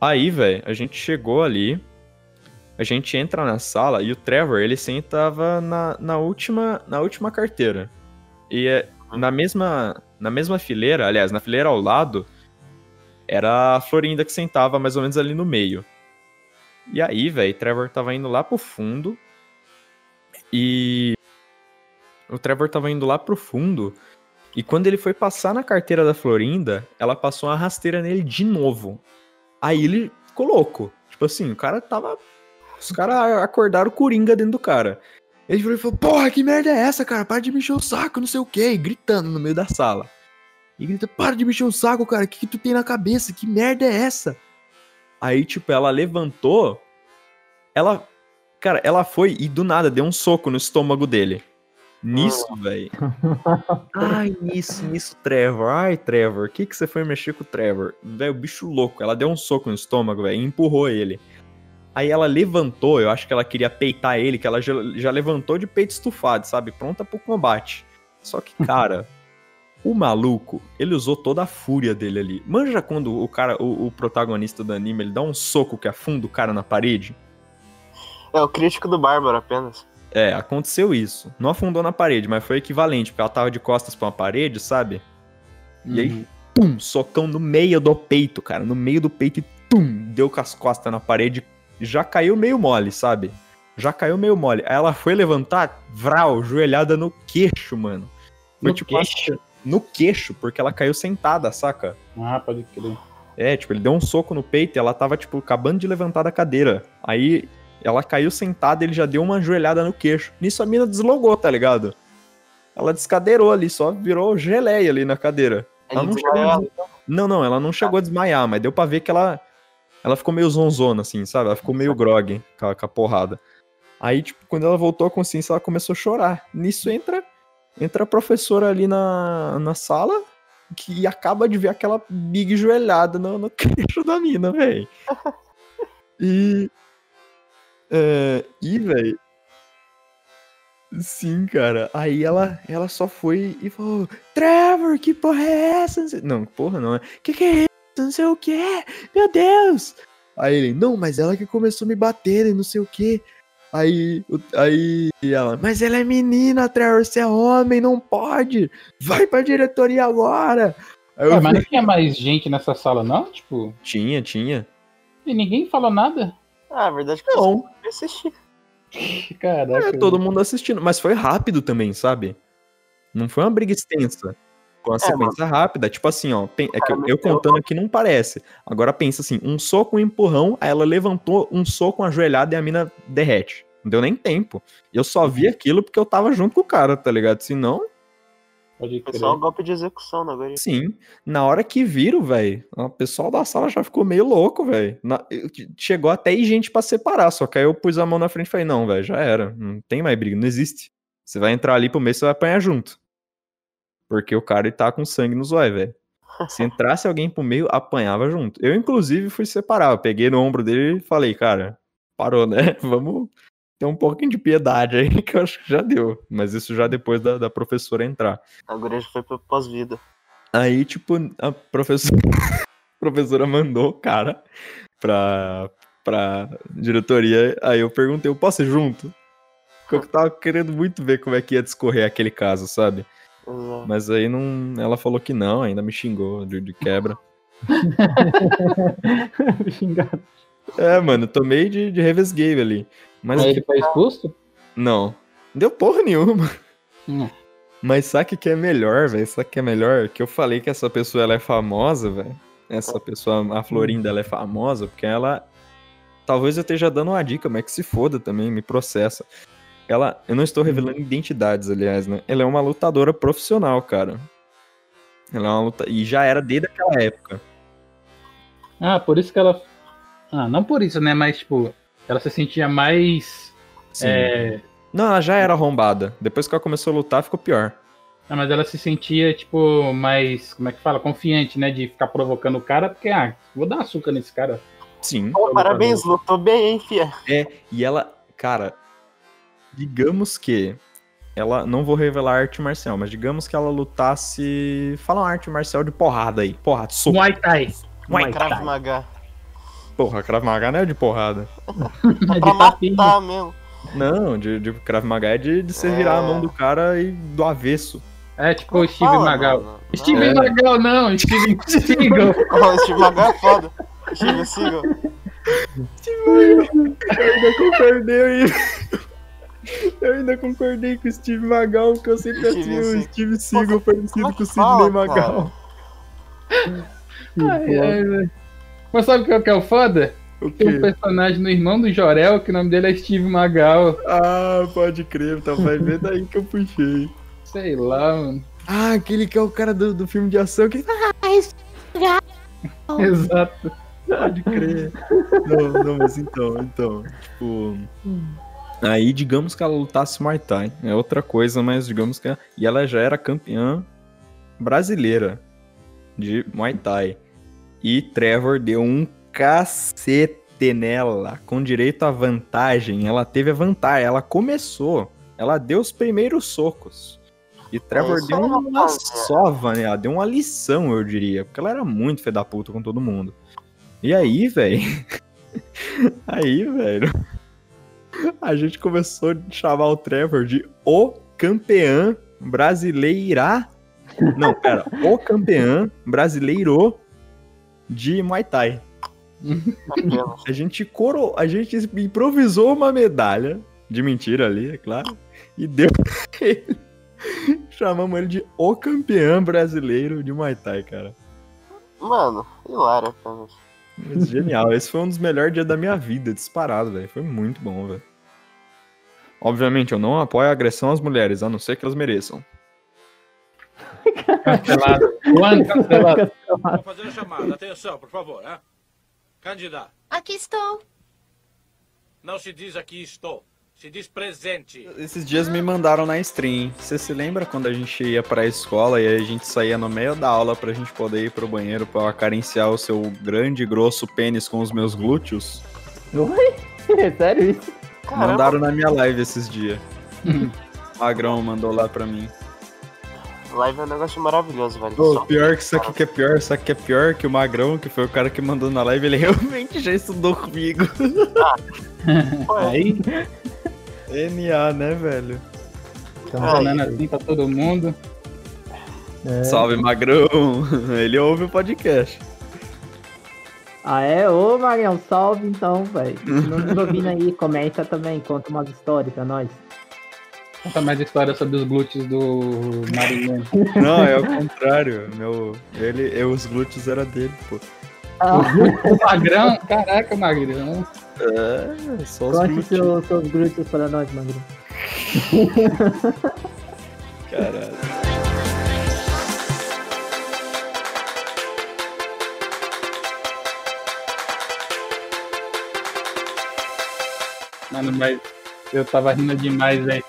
Aí, velho, a gente chegou ali, a gente entra na sala e o Trevor, ele sentava na, na, última, na última carteira. E é, na, mesma, na mesma fileira, aliás, na fileira ao lado, era a Florinda que sentava mais ou menos ali no meio. E aí, velho, Trevor tava indo lá pro fundo. E. O Trevor tava indo lá pro fundo. E quando ele foi passar na carteira da Florinda, ela passou uma rasteira nele de novo. Aí ele ficou louco. Tipo assim, o cara tava. Os caras acordaram o Coringa dentro do cara. Ele falou: Porra, que merda é essa, cara? Para de me encher o saco, não sei o quê. E gritando no meio da sala. E grita: Para de me encher o saco, cara. O que, que tu tem na cabeça? Que merda é essa? Aí, tipo, ela levantou. Ela Cara, ela foi e do nada deu um soco no estômago dele. Nisso, velho. Ai, nisso, nisso, Trevor. Ai, Trevor, o que, que você foi mexer com o Trevor? Velho, o bicho louco. Ela deu um soco no estômago, velho, e empurrou ele. Aí ela levantou, eu acho que ela queria peitar ele, que ela já, já levantou de peito estufado, sabe? Pronta pro combate. Só que, cara, o maluco, ele usou toda a fúria dele ali. Manja quando o cara, o, o protagonista do anime, ele dá um soco que afunda o cara na parede? É o crítico do Bárbaro apenas. É, aconteceu isso. Não afundou na parede, mas foi equivalente, porque ela tava de costas pra uma parede, sabe? E aí, pum, socão no meio do peito, cara. No meio do peito e pum, deu com as costas na parede. Já caiu meio mole, sabe? Já caiu meio mole. Aí ela foi levantar, vral, joelhada no queixo, mano. Foi No tipo queixo? no queixo, porque ela caiu sentada, saca? Ah, pode crer. É, tipo, ele deu um soco no peito e ela tava, tipo, acabando de levantar da cadeira. Aí ela caiu sentada e ele já deu uma joelhada no queixo. Nisso a mina deslogou, tá ligado? Ela descadeirou ali, só virou geleia ali na cadeira. Ela não, chegou não, não, ela não chegou a desmaiar, mas deu pra ver que ela, ela ficou meio zonzona, assim, sabe? Ela ficou meio grog com a, com a porrada. Aí, tipo, quando ela voltou à consciência, ela começou a chorar. Nisso entra, entra a professora ali na, na sala, que acaba de ver aquela big joelhada no, no queixo da mina, velho. E. É, e, velho. Sim, cara. Aí ela, ela só foi e falou: Trevor, que porra é essa? Não, porra não é. Que que é isso? Não sei o que. Meu Deus. Aí ele: Não, mas ela que começou a me bater e não sei o que. Aí, aí ela: Mas ela é menina, Trevor. Você é homem, não pode. Vai pra diretoria agora. Aí eu mas não tinha mais gente nessa sala, não? Tipo, Tinha, tinha. e ninguém falou nada? Ah, a verdade é que Não. Eu assisti. Caraca. É, todo mundo assistindo. Mas foi rápido também, sabe? Não foi uma briga extensa. Foi uma sequência rápida. Tipo assim, ó. pen- É que eu, eu contando aqui não parece. Agora pensa assim: um soco, um empurrão, aí ela levantou um soco, uma joelhada e a mina derrete. Não deu nem tempo. Eu só vi aquilo porque eu tava junto com o cara, tá ligado? Se Pode Foi crer. só um golpe de execução na guria. sim. Na hora que viram, velho, o pessoal da sala já ficou meio louco, velho. Na- Chegou até gente pra separar, só que aí eu pus a mão na frente e falei: não, velho, já era. Não tem mais briga, não existe. Você vai entrar ali pro meio, você vai apanhar junto. Porque o cara ele tá com sangue no zóio, velho. Se entrasse alguém pro meio, apanhava junto. Eu, inclusive, fui separar. Eu peguei no ombro dele e falei, cara, parou, né? Vamos ter um pouquinho de piedade aí, que eu acho que já deu. Mas isso já depois da, da professora entrar. A já foi pro pós-vida. Aí, tipo, a professora, a professora mandou o cara pra, pra diretoria. Aí eu perguntei, eu posso ir junto? Porque eu tava querendo muito ver como é que ia discorrer aquele caso, sabe? Exato. Mas aí não. Ela falou que não, ainda me xingou de, de quebra. Xingado. É, mano, tomei de, de revesguei ali. Mas Mas ele foi expulso? não. Não deu porra nenhuma. Hum. Mas sabe o que que é melhor, velho? Sabe o que é melhor? Que eu falei que essa pessoa ela é famosa, velho. Essa pessoa, a Florinda, ela é famosa porque ela. Talvez eu esteja dando uma dica, mas que se foda também, me processa. Ela. Eu não estou revelando identidades, aliás, né? Ela é uma lutadora profissional, cara. Ela é uma luta. E já era desde aquela época. Ah, por isso que ela. Ah, não por isso, né? Mas, tipo, ela se sentia mais. Sim. É... Não, ela já era arrombada. Depois que ela começou a lutar, ficou pior. Ah, mas ela se sentia, tipo, mais. Como é que fala? Confiante, né? De ficar provocando o cara, porque, ah, vou dar açúcar nesse cara. Sim. Pô, parabéns, lutou bem, hein, fia? É, e ela, cara, digamos que ela, não vou revelar arte marcial, mas digamos que ela lutasse, fala uma arte marcial de porrada aí, porrada, soco. Muay Thai. Muay Krav Maga. Porra, Krav Maga não é de porrada. É Pra matar mesmo. Não, de, de Krav Maga é de, de você virar a mão do cara e do avesso. É tipo o Steve Fala, Magal. mano. Steve É. Magal, não, Steve Seagal. Ó, Steve Magal é foda. Steve Seagal. Eu ainda concordei Eu ainda concordei com o Steve Magal, porque eu sempre Steve achei o. Steve Seagal parecido é com o Sidney Magal. Ai, ai, ai. Mas sabe o que é- que é o foda? O Tem um personagem no Irmão do Jorel que o nome dele é Steve Magal. Ah, pode crer, então vai ver daí que eu puxei. Sei lá, mano. Ah, aquele que é o cara do, do filme de ação que. Exato. Pode crer. Não, não, mas então, então, tipo. Aí, digamos que ela lutasse Muay Thai. É outra coisa, mas digamos que. E ela já era campeã brasileira de Muay Thai. E Trevor deu um cacete nela, com direito à vantagem. Ela teve a vantagem, ela começou, ela deu os primeiros socos. E Trevor isso deu uma sova nela, deu uma lição, eu diria. Porque ela era muito fé da puta com todo mundo. E aí, velho. aí, velho. A gente começou a chamar o Trevor de o campeão brasileira. Não, pera. O campeão brasileiro de Muay Thai. Aquela. A gente coro... a gente improvisou uma medalha de mentira ali, é claro, e deu pra ele. Chamamos ele de o campeão brasileiro de Muay Thai, cara. Mano, hilário, cara. Mas Genial, esse foi um dos melhores dias da minha vida, disparado, velho. Foi muito bom, velho. Obviamente, eu não apoio a agressão às mulheres, a não ser que elas mereçam. Cancelado. Juan, cancelado. Vou fazer a chamada. Atenção, por favor, hein? Candidato, Aqui estou. não se diz aqui estou. Se diz presente. Esses dias me mandaram na stream. Você se lembra quando a gente ia pra escola e a gente saía no meio da aula pra gente poder ir pro banheiro pra eu acariciar o seu grande e grosso pênis com os meus glúteos? Oi? É sério isso? Caramba, Mandaram na minha live esses dias. Magrão mandou lá pra mim. Live é um negócio maravilhoso, velho. Pô, Só- pior que isso aqui que é pior, isso aqui é pior que o Magrão, que foi o cara que mandou na live, ele realmente já estudou comigo. É- Aí, NA, né, velho? estamos falando assim pra todo mundo. É. Salve, Magrão! Ele ouve o podcast. Ah, é? Ô, Marião, salve então, velho. Não nos ouvindo aí, comenta também, conta umas histórias pra nós. Conta mais história sobre os glúteos do Marinho. Não, é o contrário. Meu, ele, eu, os glúteos era dele, pô. Ah, O Magrão, caraca, Magrão. É, só os conte glúteos. seu, seus glúteos para nós, Magro. Caralho. Mano, mas eu tava rindo demais, velho.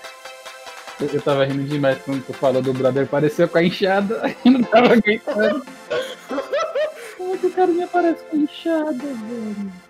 Eu, tava rindo demais quando tu falou do brother. Pareceu com a enxada. Eu não tava aguentando. Como que o cara me aparece com a enxada, velho?